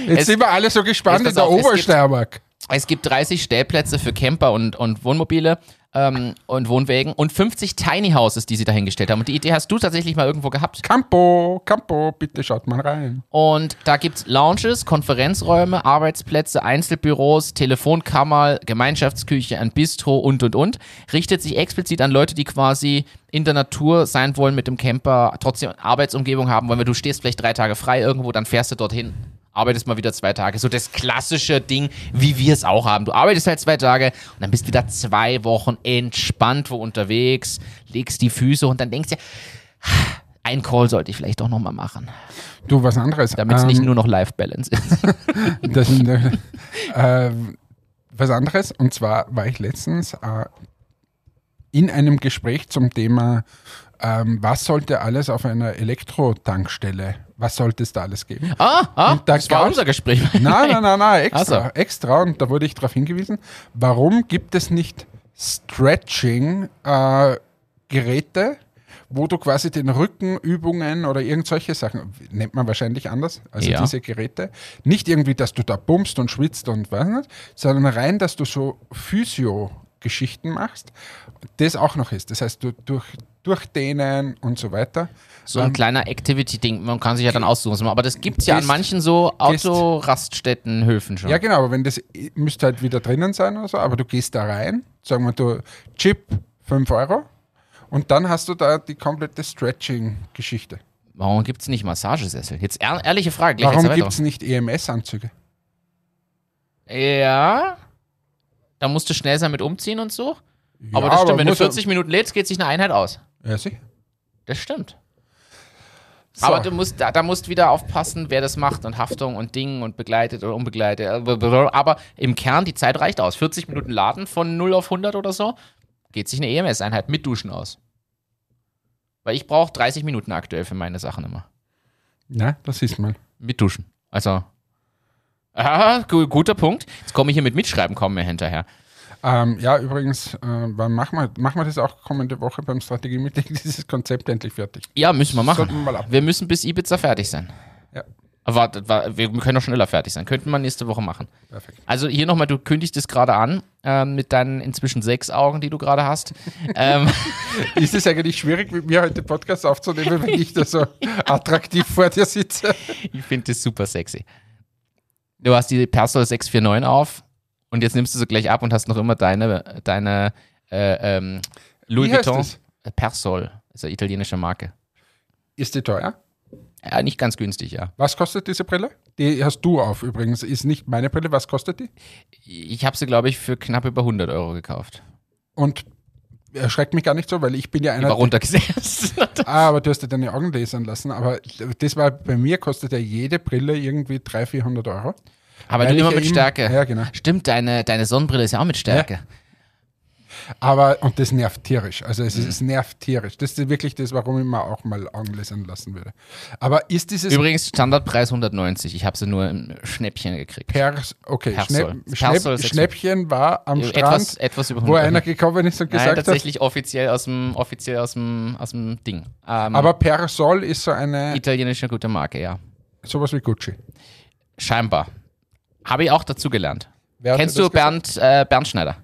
Jetzt Es- sind wir alle so gespannt in der auf, es gibt- Obersteiermark. Es gibt 30 Stellplätze für Camper und, und Wohnmobile ähm, und Wohnwägen und 50 Tiny Houses, die sie dahingestellt haben. Und die Idee hast du tatsächlich mal irgendwo gehabt. Campo, Campo, bitte schaut mal rein. Und da gibt's Lounges, Konferenzräume, Arbeitsplätze, Einzelbüros, Telefonkammer, Gemeinschaftsküche, ein Bistro und und und. Richtet sich explizit an Leute, die quasi in der Natur sein wollen mit dem Camper, trotzdem Arbeitsumgebung haben wollen, weil du stehst vielleicht drei Tage frei irgendwo, dann fährst du dorthin. Arbeitest mal wieder zwei Tage. So das klassische Ding, wie wir es auch haben. Du arbeitest halt zwei Tage und dann bist du wieder zwei Wochen entspannt wo unterwegs, legst die Füße und dann denkst du, ein Call sollte ich vielleicht doch nochmal machen Du, was anderes. damit es Ähm, nicht nur noch Life Balance ist. [laughs] Das, äh, was anderes, und zwar war ich letztens äh, in einem Gespräch zum Thema, ähm, was sollte alles auf einer Elektrotankstelle, was sollte es da alles geben? ah, ah Und da das war unser Gespräch. [laughs] Nein, nein, nein, nein, [laughs] extra, Ach so. extra. Und da wurde ich darauf hingewiesen, warum gibt es nicht Stretching-Geräte, wo du quasi den Rückenübungen oder irgend solche Sachen, nennt man wahrscheinlich anders, also Ja. diese Geräte, nicht irgendwie, dass du da bummst und schwitzt und weiß nicht, sondern rein, dass du so Physio-Geschichten machst, das auch noch ist. Das heißt, du durch durchdehnen und so weiter. So ein Ähm, kleiner Activity-Ding, man kann sich ja dann aussuchen. Aber das gibt es ja an manchen so Autoraststätten, Höfen schon. Ja, genau, aber wenn das müsste halt wieder drinnen sein oder so, aber du gehst da rein, sagen wir du Chip 5 Euro und dann hast du da die komplette Stretching-Geschichte. Warum gibt es nicht Massagesessel? Jetzt ehr ehrliche Frage. Gleich Warum gibt es nicht EMS-Anzüge? Ja. Da musst du schnell sein mit umziehen und so. aber das aber stimmt, wenn du muss er- 40 Minuten lädst, geht sich eine Einheit aus. Ja, sicher. Das stimmt. So. Aber du musst, da, da musst wieder aufpassen, wer das macht und Haftung und Ding und begleitet oder unbegleitet. Aber im Kern, die Zeit reicht aus. 40 Minuten Laden von 0 auf 100 oder so, geht sich eine EMS-Einheit mit Duschen aus. Weil ich brauche 30 Minuten aktuell für meine Sachen immer. Ja, das ist mal. Mit Duschen. Also. Ah, gu guter Punkt. Jetzt komme ich hier mit Mitschreiben kaum mehr hinterher. Ähm, ja, übrigens, äh, wann machen wir, das auch kommende Woche beim Strategie-Meeting, [laughs] dieses Konzept endlich fertig. Ja, müssen wir machen. Wir mal. Wir müssen bis Ibiza fertig sein. Ja, Aber warte, wa- wir können doch schneller fertig sein. Könnten wir nächste Woche machen. perfekt. Also hier nochmal, du kündigst es gerade an, ähm, mit deinen inzwischen sechs Augen, die du gerade hast. ähm, [laughs] Ist es eigentlich schwierig, mit mir heute Podcast aufzunehmen, wenn ich da so [laughs] attraktiv vor dir sitze? ich finde das super sexy. Du hast die Persol 649 auf und jetzt nimmst du sie gleich ab und hast noch immer deine, deine äh, ähm, Louis Wie Vuitton es? Persol, ist eine italienische Marke. Ist die teuer? Ja, nicht ganz günstig, ja. Was kostet diese Brille? Die hast du auf übrigens, ist nicht meine Brille. Was kostet die? Ich habe sie, glaube ich, für knapp über 100 Euro gekauft. Und erschreckt mich gar nicht so, weil ich bin ja War einer. runtergesetzt. [laughs] Ah, aber du hast dir deine Augen lasern lassen. Aber das war bei mir, kostet ja jede Brille irgendwie 300, 400 Euro. Aber du immer ja mit Stärke. Ja, genau. Stimmt, deine, deine Sonnenbrille ist ja auch mit Stärke. Aber, und das nervt tierisch. Also es, ist, Mhm. es nervt tierisch. Das ist wirklich das, warum ich mir auch mal Augen lassen würde. Aber ist dieses Übrigens Standardpreis 190. Ich habe sie nur im Schnäppchen gekriegt. Pers, okay, Persol. Schnäpp, Schnäpp, Schnäppchen war am Strand, etwas, etwas über 100 wo einer gekommen ist und Nein, gesagt hat, tatsächlich offiziell aus dem, offiziell aus dem, aus dem Ding. Ähm, aber Persol ist so eine, italienische gute Marke, ja. sowas wie Gucci. Scheinbar. Habe ich auch dazu gelernt. Wer Kennst du Bernd, äh, Bernd Schneider?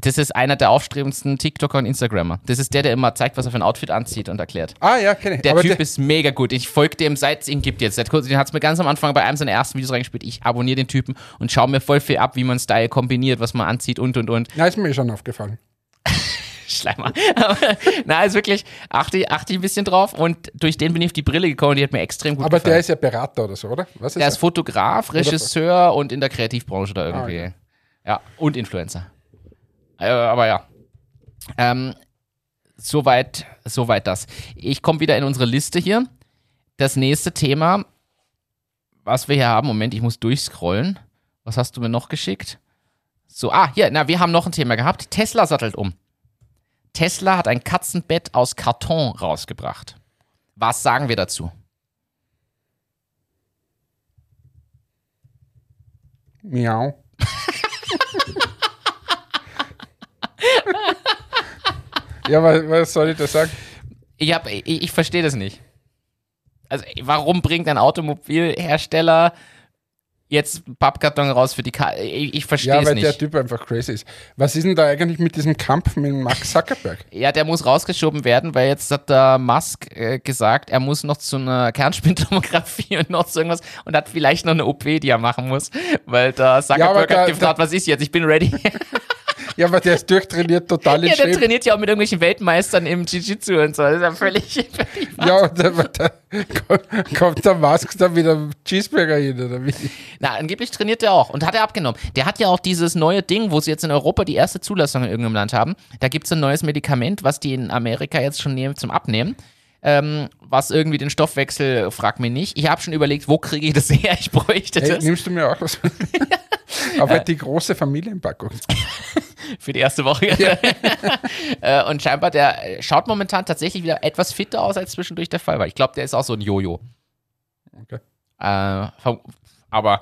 Das ist einer der aufstrebendsten TikToker und Instagrammer. Das ist der, der immer zeigt, was er für ein Outfit anzieht und erklärt. Ah ja, kenne ich. Der aber Typ der, ist mega gut. Ich folge dem, seit es ihn gibt jetzt. Seit kurz- Den hat es mir ganz am Anfang bei einem seiner ersten Videos reingespielt. Ich abonniere den Typen und schaue mir voll viel ab, wie man Style kombiniert, was man anzieht und und und. na, ist mir schon aufgefallen. Schleimer. [laughs] Aber, na, ist wirklich, achte, ich- achte ich ein bisschen drauf und durch den bin ich auf die Brille gekommen und die hat mir extrem gut Aber gefallen. der ist ja Berater oder so, oder? Was ist Der ist Fotograf, Regisseur und in der Kreativbranche da Ah, irgendwie. Ja, und Influencer. Äh, aber ja. Ähm, soweit, soweit das. Ich komme wieder in unsere Liste hier. Das nächste Thema, was wir hier haben, Moment, ich muss durchscrollen. Was hast du mir noch geschickt? So, ah, hier, na, wir haben noch ein Thema gehabt. Tesla sattelt um. Tesla hat ein Katzenbett aus Karton rausgebracht. Was sagen wir dazu? Miau. [laughs] ja, was, was soll ich da sagen? Ich, hab- ich, ich verstehe das nicht. Also, warum bringt ein Automobilhersteller jetzt Pappkarton raus für die Karte? Ich, ich verstehe Ja, es weil nicht. der Typ einfach crazy ist. Was ist denn da eigentlich mit diesem Kampf mit Max Zuckerberg? [laughs] ja, der muss rausgeschoben werden, weil jetzt hat der Musk äh, gesagt, er muss noch zu einer Kernspintomographie [laughs] und noch zu irgendwas und hat vielleicht noch eine OP, die er machen muss, weil der Zuckerberg da- hat gefragt, was ist jetzt? Ich bin ready. [laughs] Ja, aber der ist durchtrainiert, total in ja, der Shape. trainiert ja auch mit irgendwelchen Weltmeistern im Jiu-Jitsu und so. Das ist ja völlig, völlig Ja, und da, da kommt- kommt der Musk dann wieder Cheeseburger hin, oder wie? Na, angeblich trainiert er auch und hat er abgenommen. Der hat ja auch dieses neue Ding, wo sie jetzt in Europa die erste Zulassung in irgendeinem Land haben. Da gibt es ein neues Medikament, was die in Amerika jetzt schon nehmen zum Abnehmen. Ähm, was irgendwie den Stoffwechsel, frag mich nicht. Ich habe schon überlegt, wo kriege ich das her? Ich bräuchte Hey, das nimmst du mir auch was? [laughs] Aber die große Familienpackung. [laughs] für die erste Woche. [laughs] äh, und scheinbar, der schaut momentan tatsächlich wieder etwas fitter aus, als zwischendurch der Fall war. Ich glaube, der ist auch so ein Jojo. Okay. Äh, aber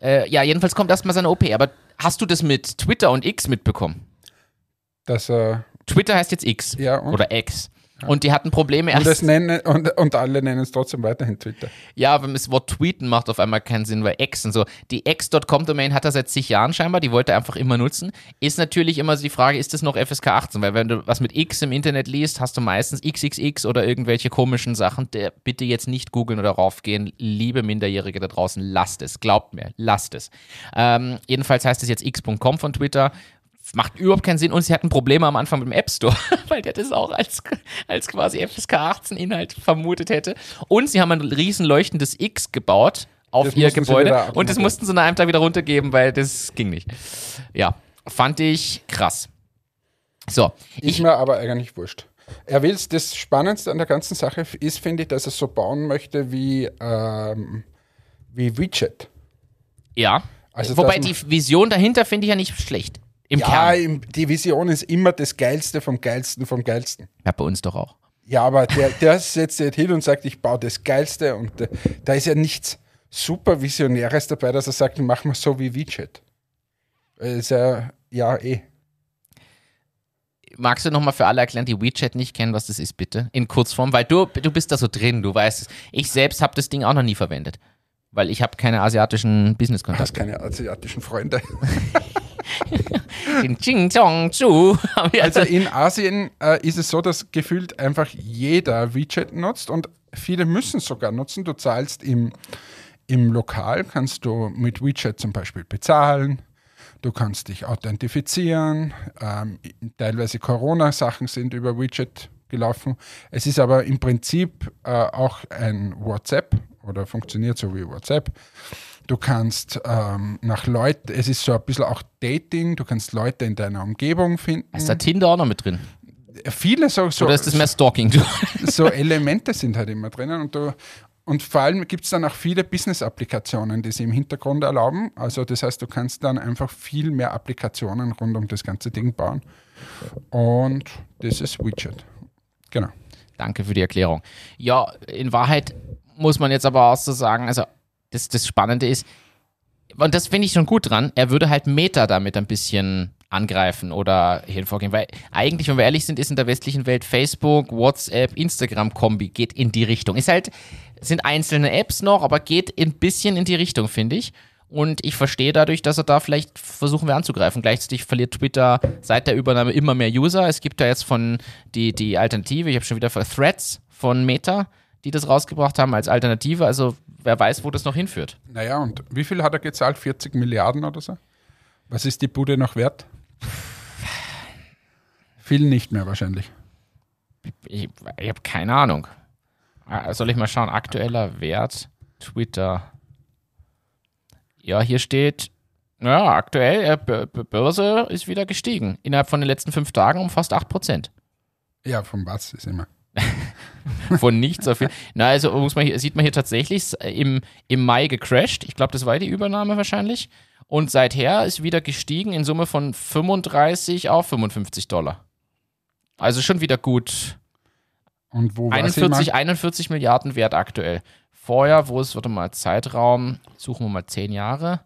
äh, ja, jedenfalls kommt erstmal seine OP. Aber hast du das mit Twitter und X mitbekommen? Das, äh, Twitter heißt jetzt X ja, und? oder X. Und die hatten Probleme Und, erst. das nennen, und, und alle nennen es trotzdem weiterhin Twitter. Ja, aber das Wort tweeten macht auf einmal keinen Sinn, weil X und so. Die X.com-Domain hat er seit zig Jahren scheinbar, die wollte er einfach immer nutzen. Ist natürlich immer so die Frage, ist das noch FSK 18? Weil wenn du was mit X im Internet liest, hast du meistens XXX oder irgendwelche komischen Sachen. Der, bitte jetzt nicht googeln oder raufgehen. Liebe Minderjährige da draußen, lasst es. Glaubt mir, lasst es. Ähm, jedenfalls heißt es jetzt x.com von Twitter. Macht überhaupt keinen Sinn und sie hatten Probleme am Anfang mit dem App Store, [laughs] weil der das auch als, als quasi FSK 18 Inhalt vermutet hätte. Und sie haben ein riesen leuchtendes X gebaut auf Das ihr Gebäude und das mussten sie nach einem Tag wieder runtergeben, weil das ging nicht. Ja, fand ich krass. So, Ist ich, mir aber eigentlich wurscht. Er will das Spannendste an der ganzen Sache ist, finde ich, dass er so bauen möchte wie, ähm, wie Widget. ja. Also, Wobei die Vision dahinter finde ich ja nicht schlecht. Im Ja, Kern. im, die Vision ist immer das Geilste vom Geilsten vom Geilsten. Ja, bei uns doch auch. Ja, aber der, der [laughs] setzt sich hin und sagt, ich baue das Geilste und äh, da ist ja nichts super Visionäres dabei, dass er sagt, machen wir so wie Widget. Äh, Ist ja, ja, eh. Magst du nochmal für alle erklären, die WeChat nicht kennen, was das ist, bitte? In Kurzform, weil du, du bist da so drin, du weißt es. Ich selbst habe das Ding auch noch nie verwendet. Weil ich habe keine asiatischen Du hast Business-Kontakte. keine asiatischen Freunde. [laughs] Den Ching Chong Chu. Also in Asien äh, ist es so, dass gefühlt einfach jeder WeChat nutzt und viele müssen es sogar nutzen. Du zahlst im, im Lokal, kannst du mit WeChat zum Beispiel bezahlen. Du kannst dich authentifizieren. Ähm, teilweise Corona-Sachen sind über WeChat gelaufen. Es ist aber im Prinzip äh, auch ein WhatsApp oder funktioniert so wie WhatsApp. Du kannst ähm, nach Leuten, es ist so ein bisschen auch Dating, du kannst Leute in deiner Umgebung finden. ist da Tinder auch noch mit drin? Viele so, so, Oder ist das mehr Stalking? [laughs] So Elemente sind halt immer drinnen und du und vor allem gibt es dann auch viele Business-Applikationen, die sie im Hintergrund erlauben. Also das heißt, du kannst dann einfach viel mehr Applikationen rund um das ganze Ding bauen. Und das ist Widget. Genau. Danke für die Erklärung. Ja, in Wahrheit muss man jetzt aber auch so sagen, also das, das Spannende ist, und das finde ich schon gut dran, er würde halt Meta damit ein bisschen angreifen oder hinvorgehen, weil eigentlich, wenn wir ehrlich sind, ist in der westlichen Welt Facebook, WhatsApp, Instagram-Kombi geht in die Richtung. Ist halt, sind einzelne Apps noch, aber geht ein bisschen in die Richtung, finde ich. Und ich verstehe dadurch, dass er da vielleicht versuchen wir anzugreifen. Gleichzeitig verliert Twitter seit der Übernahme immer mehr User. Es gibt da jetzt von die, die Alternative, ich habe schon wieder für Threads von Meta, die das rausgebracht haben als Alternative. Also wer weiß, wo das noch hinführt. Naja, und wie viel hat er gezahlt? 40 Milliarden oder so? Was ist die Bude noch wert? Viel nicht mehr wahrscheinlich. Ich, ich habe keine Ahnung. Ah, Soll ich mal schauen? Aktueller Wert Twitter. Ja, hier steht, ja, aktuell, äh, Börse ist wieder gestiegen. Innerhalb von den letzten fünf Tagen um fast 8%. Ja, von was ist immer. [laughs] [laughs] Von nichts auf viel. Na, also muss man hier, sieht man hier tatsächlich s- im, im Mai gecrashed. Ich glaube, das war die Übernahme wahrscheinlich. Und seither ist wieder gestiegen in Summe von 35 auf 55 Dollar. Also schon wieder gut. Und wo war 41, sie 41 Milliarden wert aktuell. Vorher, wo ist, warte mal, Zeitraum, suchen wir mal 10 Jahre.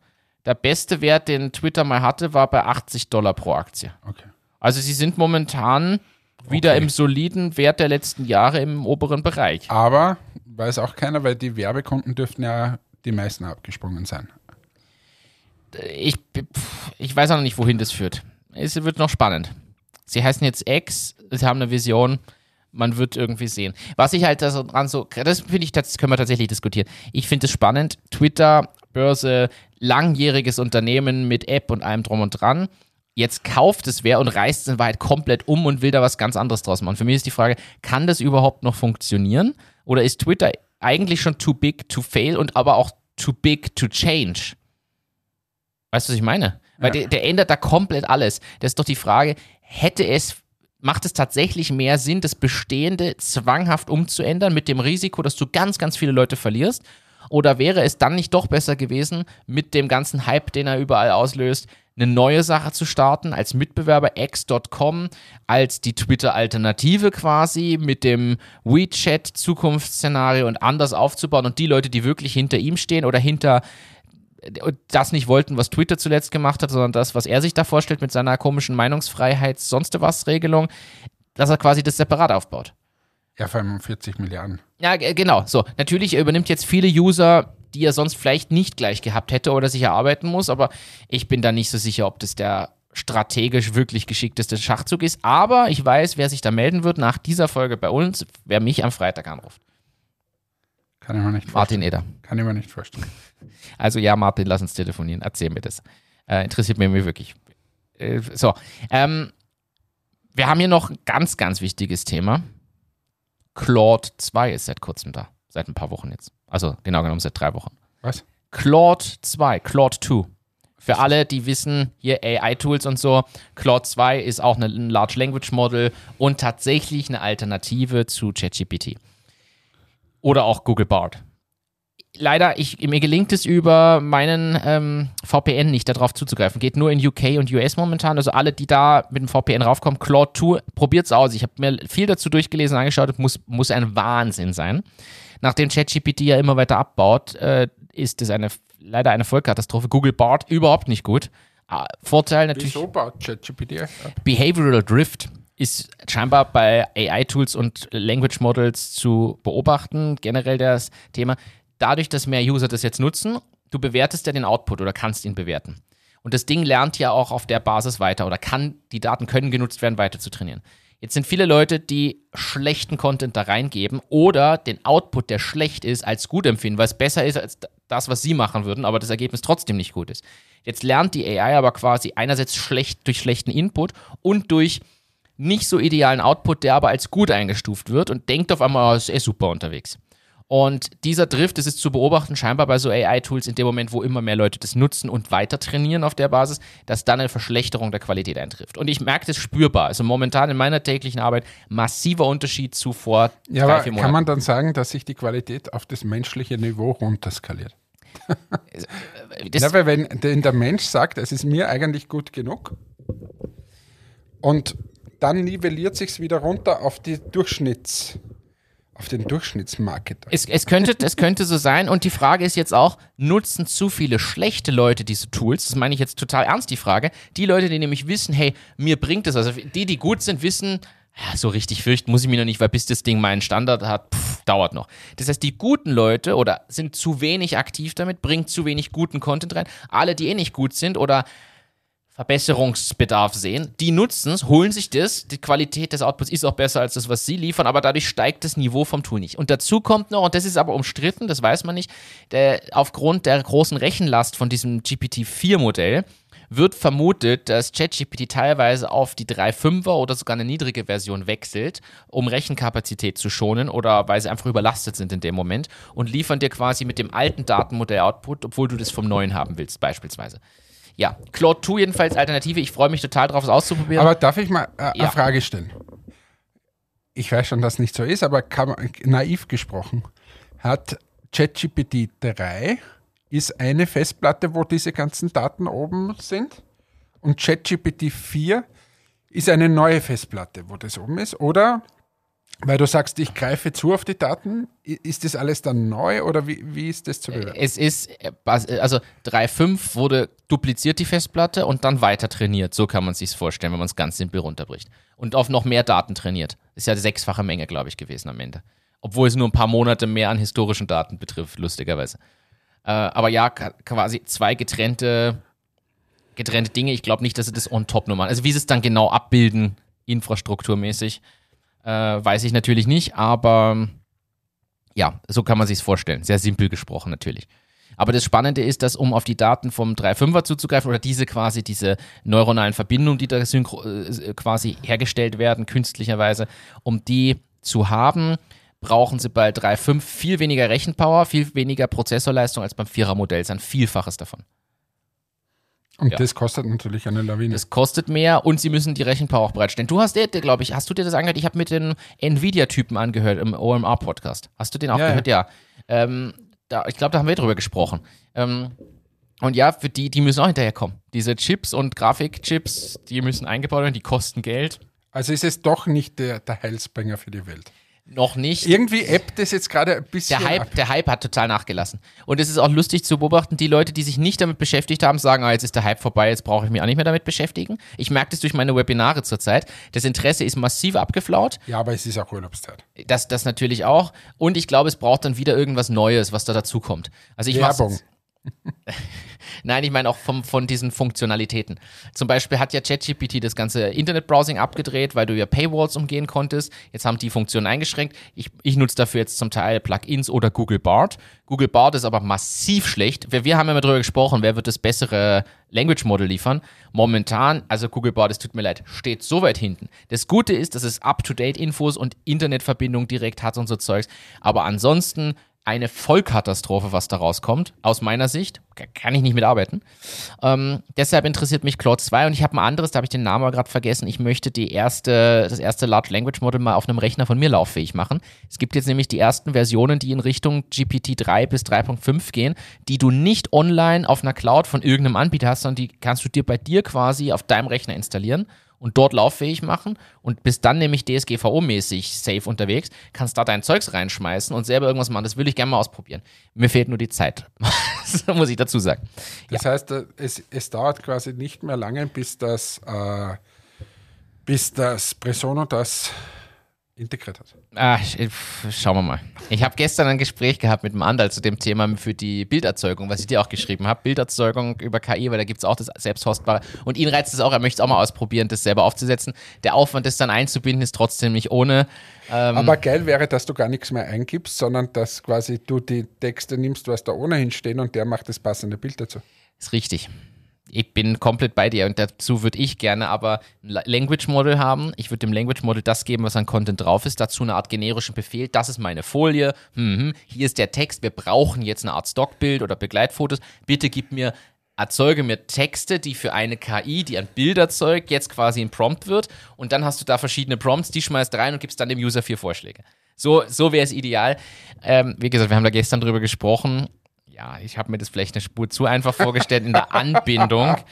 Der beste Wert, den Twitter mal hatte, war bei 80 Dollar pro Aktie. Okay. Also sie sind momentan wieder Okay. im soliden Wert der letzten Jahre im oberen Bereich. Aber weiß auch keiner, weil die Werbekunden dürften ja die meisten abgesprungen sein. ich, pff, ich weiß auch noch nicht, wohin das führt. Es wird noch spannend. Sie heißen jetzt X, sie haben eine Vision, man wird irgendwie sehen. Was ich halt da so dran so, das finde ich, das können wir tatsächlich diskutieren. Ich finde es spannend. Twitter, Börse, langjähriges Unternehmen mit App und allem drum und dran. Jetzt kauft es wer und reißt es in Wahrheit komplett um und will da was ganz anderes draus machen. Für mich ist die Frage, kann das überhaupt noch funktionieren? Oder ist Twitter eigentlich schon too big to fail und aber auch too big to change? Weißt du, was ich meine? Weil Ja. der, der ändert da komplett alles. Das ist doch die Frage, hätte es, macht es tatsächlich mehr Sinn, das Bestehende zwanghaft umzuändern mit dem Risiko, dass du ganz, ganz viele Leute verlierst? Oder wäre es dann nicht doch besser gewesen, mit dem ganzen Hype, den er überall auslöst, eine neue Sache zu starten, als Mitbewerber X.com, als die Twitter-Alternative quasi, mit dem WeChat-Zukunftsszenario und anders aufzubauen und die Leute, die wirklich hinter ihm stehen oder hinter das nicht wollten, was Twitter zuletzt gemacht hat, sondern das, was er sich da vorstellt mit seiner komischen Meinungsfreiheit, sonst was Regelung, dass er quasi das separat aufbaut. Ja, vor allem um 40 Milliarden. Ja, genau. So, natürlich er übernimmt jetzt viele User, die er sonst vielleicht nicht gleich gehabt hätte oder sich erarbeiten muss, aber ich bin da nicht so sicher, ob das der strategisch wirklich geschickteste Schachzug ist. Aber ich weiß, wer sich da melden wird nach dieser Folge bei uns, wer mich am Freitag anruft. Kann ich mir nicht Martin vorstellen. Eder. Kann ich mir nicht vorstellen. [laughs] Also ja, Martin, lass uns telefonieren. Erzähl mir das. Äh, interessiert mich mir wirklich. Äh, so, ähm, wir haben hier noch ein ganz, ganz wichtiges Thema. Claude 2 ist seit kurzem da. Seit ein paar Wochen jetzt. Also genau genommen seit drei Wochen. Was? Claude 2, Claude 2. Für alle, die wissen, hier AI-Tools und so, Claude 2 ist auch ein Large Language Model und tatsächlich eine Alternative zu ChatGPT. Oder auch Google Bard. Leider, ich, mir gelingt es über meinen ähm, VPN nicht darauf zuzugreifen. Geht nur in UK und US momentan. Also alle, die da mit dem VPN raufkommen, Claude 2, probiert's aus. Ich habe mir viel dazu durchgelesen, angeschaut, muss, muss ein Wahnsinn sein. Nachdem ChatGPT ja immer weiter abbaut, äh, ist es eine, leider eine Vollkatastrophe. Google Bard überhaupt nicht gut. Ah, Vorteil natürlich. Wieso baut ChatGPT? Behavioral Drift ist scheinbar bei AI-Tools und Language Models zu beobachten. Generell das Thema. Dadurch, dass mehr User das jetzt nutzen, du bewertest ja den Output oder kannst ihn bewerten. Und das Ding lernt ja auch auf der Basis weiter oder kann, die Daten können genutzt werden, weiter zu trainieren. Jetzt sind viele Leute, die schlechten Content da reingeben oder den Output, der schlecht ist, als gut empfinden, weil es besser ist als das, was sie machen würden, aber das Ergebnis trotzdem nicht gut ist. Jetzt lernt die AI aber quasi einerseits schlecht durch schlechten Input und durch nicht so idealen Output, der aber als gut eingestuft wird und denkt auf einmal, oh, ist eh super unterwegs. Und dieser Drift, das ist zu beobachten, scheinbar bei so AI-Tools in dem Moment, wo immer mehr Leute das nutzen und weiter trainieren auf der Basis, dass dann eine Verschlechterung der Qualität eintrifft. Und ich merke das spürbar. Also momentan in meiner täglichen Arbeit massiver Unterschied zu vor Ja, drei, aber vier kann Monaten. man dann sagen, dass sich die Qualität auf das menschliche Niveau runterskaliert? [laughs] das, Ja, weil wenn denn der Mensch sagt, es ist mir eigentlich gut genug und dann nivelliert sich wieder runter auf die Durchschnitts, auf den Durchschnittsmarket. Es, es, könnte, es könnte so sein. Und die Frage ist jetzt auch, nutzen zu viele schlechte Leute diese Tools? Das meine ich jetzt total ernst, die Frage. Die Leute, die nämlich wissen, hey, mir bringt es, also die, die gut sind, wissen, ja, so richtig fürchten muss ich mich noch nicht, weil bis das Ding meinen Standard hat, pff, dauert noch. Das heißt, die guten Leute oder sind zu wenig aktiv damit, bringen zu wenig guten Content rein. Alle, die eh nicht gut sind oder Verbesserungsbedarf sehen, die nutzen es, holen sich das, die Qualität des Outputs ist auch besser als das, was sie liefern, aber dadurch steigt das Niveau vom Tool nicht. Und dazu kommt noch, und das ist aber umstritten, das weiß man nicht, der, aufgrund der großen Rechenlast von diesem GPT-4-Modell wird vermutet, dass ChatGPT teilweise auf die 3.5er oder sogar eine niedrige Version wechselt, um Rechenkapazität zu schonen oder weil sie einfach überlastet sind in dem Moment und liefern dir quasi mit dem alten Datenmodell Output, obwohl du das vom neuen haben willst, beispielsweise. Ja, Claude 2 jedenfalls Alternative. Ich freue mich total drauf, es auszuprobieren. Aber darf ich mal äh, Ja. eine Frage stellen? Ich weiß schon, dass nicht so ist, aber man, naiv gesprochen, hat ChatGPT 3 ist eine Festplatte, wo diese ganzen Daten oben sind und ChatGPT 4 ist eine neue Festplatte, wo das oben ist, oder? Weil du sagst, ich greife zu auf die Daten, ist das alles dann neu oder wie, wie ist das zu bewerten? es ist, also 3.5 wurde dupliziert die Festplatte und dann weiter trainiert. So kann man sich vorstellen, wenn man es ganz simpel runterbricht. Und auf noch mehr Daten trainiert. Ist ja sechsfache Menge, glaube ich, gewesen am Ende. Obwohl es nur ein paar Monate mehr an historischen Daten betrifft, lustigerweise. Äh, aber ja, quasi zwei getrennte, getrennte Dinge. Ich glaube nicht, dass sie das on top nur machen. Also wie sie es dann genau abbilden, infrastrukturmäßig, äh, weiß ich natürlich nicht, aber ja, so kann man sich vorstellen. Sehr simpel gesprochen natürlich. Aber das Spannende ist, dass um auf die Daten vom 3.5er zuzugreifen oder diese quasi, diese neuronalen Verbindungen, die da synchro äh, quasi hergestellt werden, künstlicherweise, um die zu haben, brauchen sie bei 3.5 viel weniger Rechenpower, viel weniger Prozessorleistung als beim 4er-Modell. Das ist ein Vielfaches davon. Und ja. das kostet natürlich eine Lawine. Das kostet mehr und sie müssen die Rechenpower auch bereitstellen. Du hast dir, glaube ich, hast du dir das angehört? Ich habe mit den Nvidia-Typen angehört im OMR-Podcast. Hast du den auch Ja, gehört? Ja. Ähm, da, ich glaube, da haben wir drüber gesprochen. Ähm, und ja, für die, die müssen auch hinterherkommen. Diese Chips und Grafikchips, die müssen eingebaut werden, die kosten Geld. Also ist es doch nicht der, der Heilsbringer für die Welt. Noch nicht. Irgendwie ebbt es jetzt gerade ein bisschen Der Hype, ab. der Hype hat total nachgelassen. Und es ist auch lustig zu beobachten, die Leute, die sich nicht damit beschäftigt haben, sagen, ah, jetzt ist der Hype vorbei, jetzt brauche ich mich auch nicht mehr damit beschäftigen. Ich merke das durch meine Webinare zurzeit. Das Interesse ist massiv abgeflaut. Ja, aber es ist auch Urlaubszeit. Das, das natürlich auch. Und ich glaube, es braucht dann wieder irgendwas Neues, was da dazukommt. Also ich Werbung. [laughs] Nein, ich meine auch vom, von diesen Funktionalitäten. Zum Beispiel hat ja ChatGPT das ganze Internetbrowsing abgedreht, weil du ja Paywalls umgehen konntest. Jetzt haben die Funktionen eingeschränkt. Ich, ich nutze dafür jetzt zum Teil Plugins oder Google Bard. Google Bard ist aber massiv schlecht. Wir, wir haben ja mal drüber gesprochen, wer wird das bessere Language Model liefern. Momentan, also Google Bard, es tut mir leid, steht so weit hinten. Das Gute ist, dass es up-to-date Infos und Internetverbindung direkt hat und so Zeugs. Aber ansonsten eine Vollkatastrophe, was da rauskommt, aus meiner Sicht. Ka- Kann ich nicht mitarbeiten. Ähm, deshalb interessiert mich Claude 2 und ich habe ein anderes, da habe ich den Namen aber gerade vergessen. Ich möchte die erste, das erste Large Language Model mal auf einem Rechner von mir lauffähig machen. Es gibt jetzt nämlich die ersten Versionen, die in Richtung GPT 3 bis 3.5 gehen, die du nicht online auf einer Cloud von irgendeinem Anbieter hast, sondern die kannst du dir bei dir quasi auf deinem Rechner installieren und dort lauffähig machen und bist dann nämlich DSGVO-mäßig safe unterwegs, kannst da dein Zeugs reinschmeißen und selber irgendwas machen. Das will ich gerne mal ausprobieren. Mir fehlt nur die Zeit. das [laughs] muss ich dazu sagen. Das heißt, äh, es, es dauert quasi nicht mehr lange, bis das, äh, bis das Presono das integriert hat. Ah, sch- pf, schauen wir mal. Ich habe gestern ein Gespräch gehabt mit einem Andal zu dem Thema für die Bilderzeugung, was ich dir auch geschrieben habe. Bilderzeugung über KI, weil da gibt es auch das Selbsthostbare. Und ihn reizt es auch, er möchte es auch mal ausprobieren, das selber aufzusetzen. Der Aufwand, das dann einzubinden, ist trotzdem nicht ohne. Ähm, Aber geil wäre, dass du gar nichts mehr eingibst, sondern dass quasi du die Texte nimmst, was da ohnehin stehen und der macht das passende Bild dazu. Ist richtig. Ich bin komplett bei dir und dazu würde ich gerne aber ein La- Language Model haben. Ich würde dem Language Model das geben, was an Content drauf ist. Dazu eine Art generischen Befehl. Das ist meine Folie. Mhm. Hier ist der Text. Wir brauchen jetzt eine Art Stockbild oder Begleitfotos. Bitte gib mir, erzeuge mir Texte, die für eine KI, die ein Bild erzeugt, jetzt quasi ein Prompt wird. Und dann hast du da verschiedene Prompts, die schmeißt rein und gibst dann dem User vier Vorschläge. So, so wäre es ideal. Ähm, wie gesagt, wir haben da gestern drüber gesprochen. Ja, ich habe mir das vielleicht eine Spur zu einfach vorgestellt in der Anbindung. [laughs]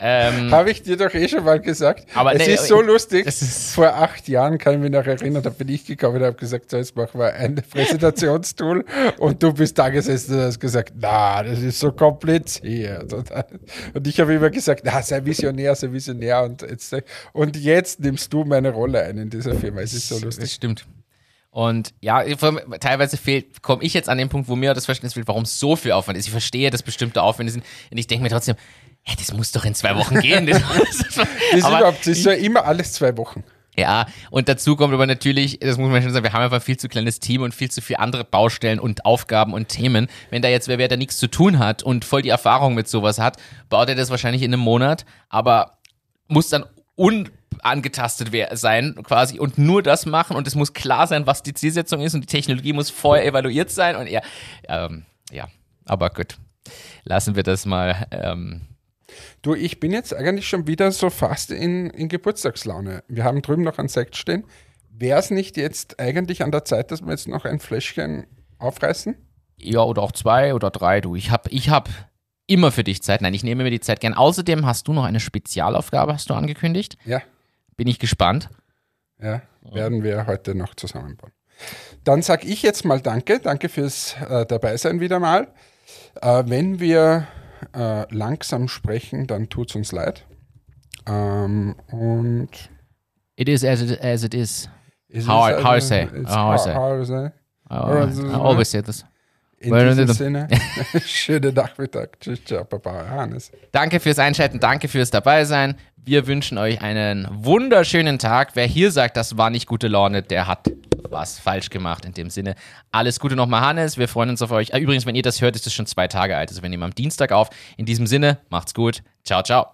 Ähm, Habe ich dir doch eh schon mal gesagt. Aber es nee, ist so lustig. ist- Vor acht Jahren kann ich mich noch erinnern, da bin ich gekommen und habe gesagt, so, jetzt machen wir ein [laughs] Präsentationstool und du bist da gesessen und hast gesagt, na, das ist so kompliziert. Und, und ich habe immer gesagt, na, sei visionär, sei visionär und jetzt, und jetzt nimmst du meine Rolle ein in dieser Firma. Es ist so Das lustig. stimmt. Und ja, teilweise fehlt, komme ich jetzt an den Punkt, wo mir das Verständnis fehlt, warum so viel Aufwand ist. Ich verstehe, dass bestimmte Aufwände sind. Und ich denke mir trotzdem, hey, das muss doch in zwei Wochen gehen. Das, [laughs] ist aber- überhaupt, das ist ja immer alles zwei Wochen. Ja, und dazu kommt aber natürlich, das muss man schon sagen, wir haben einfach viel zu kleines Team und viel zu viele andere Baustellen und Aufgaben und Themen. Wenn da jetzt wer, wer da nichts zu tun hat und voll die Erfahrung mit sowas hat, baut er das wahrscheinlich in einem Monat, aber muss dann unangetastet wer- sein quasi und nur das machen und es muss klar sein, was die Zielsetzung ist und die Technologie muss vorher evaluiert sein und ja, ähm, ja, aber gut, lassen wir das mal. Ähm, Du, ich bin jetzt eigentlich schon wieder so fast in, in Geburtstagslaune. Wir haben drüben noch einen Sekt stehen. Wäre es nicht jetzt eigentlich an der Zeit, dass wir jetzt noch ein Fläschchen aufreißen? Ja, oder auch zwei oder drei, du. Ich hab, ich hab immer für dich Zeit. Nein, ich nehme mir die Zeit gern. Außerdem hast du noch eine Spezialaufgabe, hast du angekündigt. Ja, Bin ich gespannt. ja, werden wir heute noch zusammenbauen. Dann sage ich jetzt mal Danke. Danke fürs äh, Dabeisein wieder mal. Äh, wenn wir äh, langsam sprechen, dann tut es uns leid. Ähm, und It is as it, as it is. es How I- ist how I say, how I say. how I say. I always say this. In Well, diesem Sinne, [laughs] schönen Nachmittag. Tschüss, ciao, Baba, Hannes. Danke fürs Einschalten, danke fürs Dabeisein. Wir wünschen euch einen wunderschönen Tag. Wer hier sagt, das war nicht gute Laune, der hat was falsch gemacht. In dem Sinne, alles Gute nochmal, Hannes. Wir freuen uns auf euch. Äh, Übrigens, wenn ihr das hört, ist es schon zwei Tage alt. Also wir nehmen am Dienstag auf. In diesem Sinne, macht's gut. Ciao, ciao.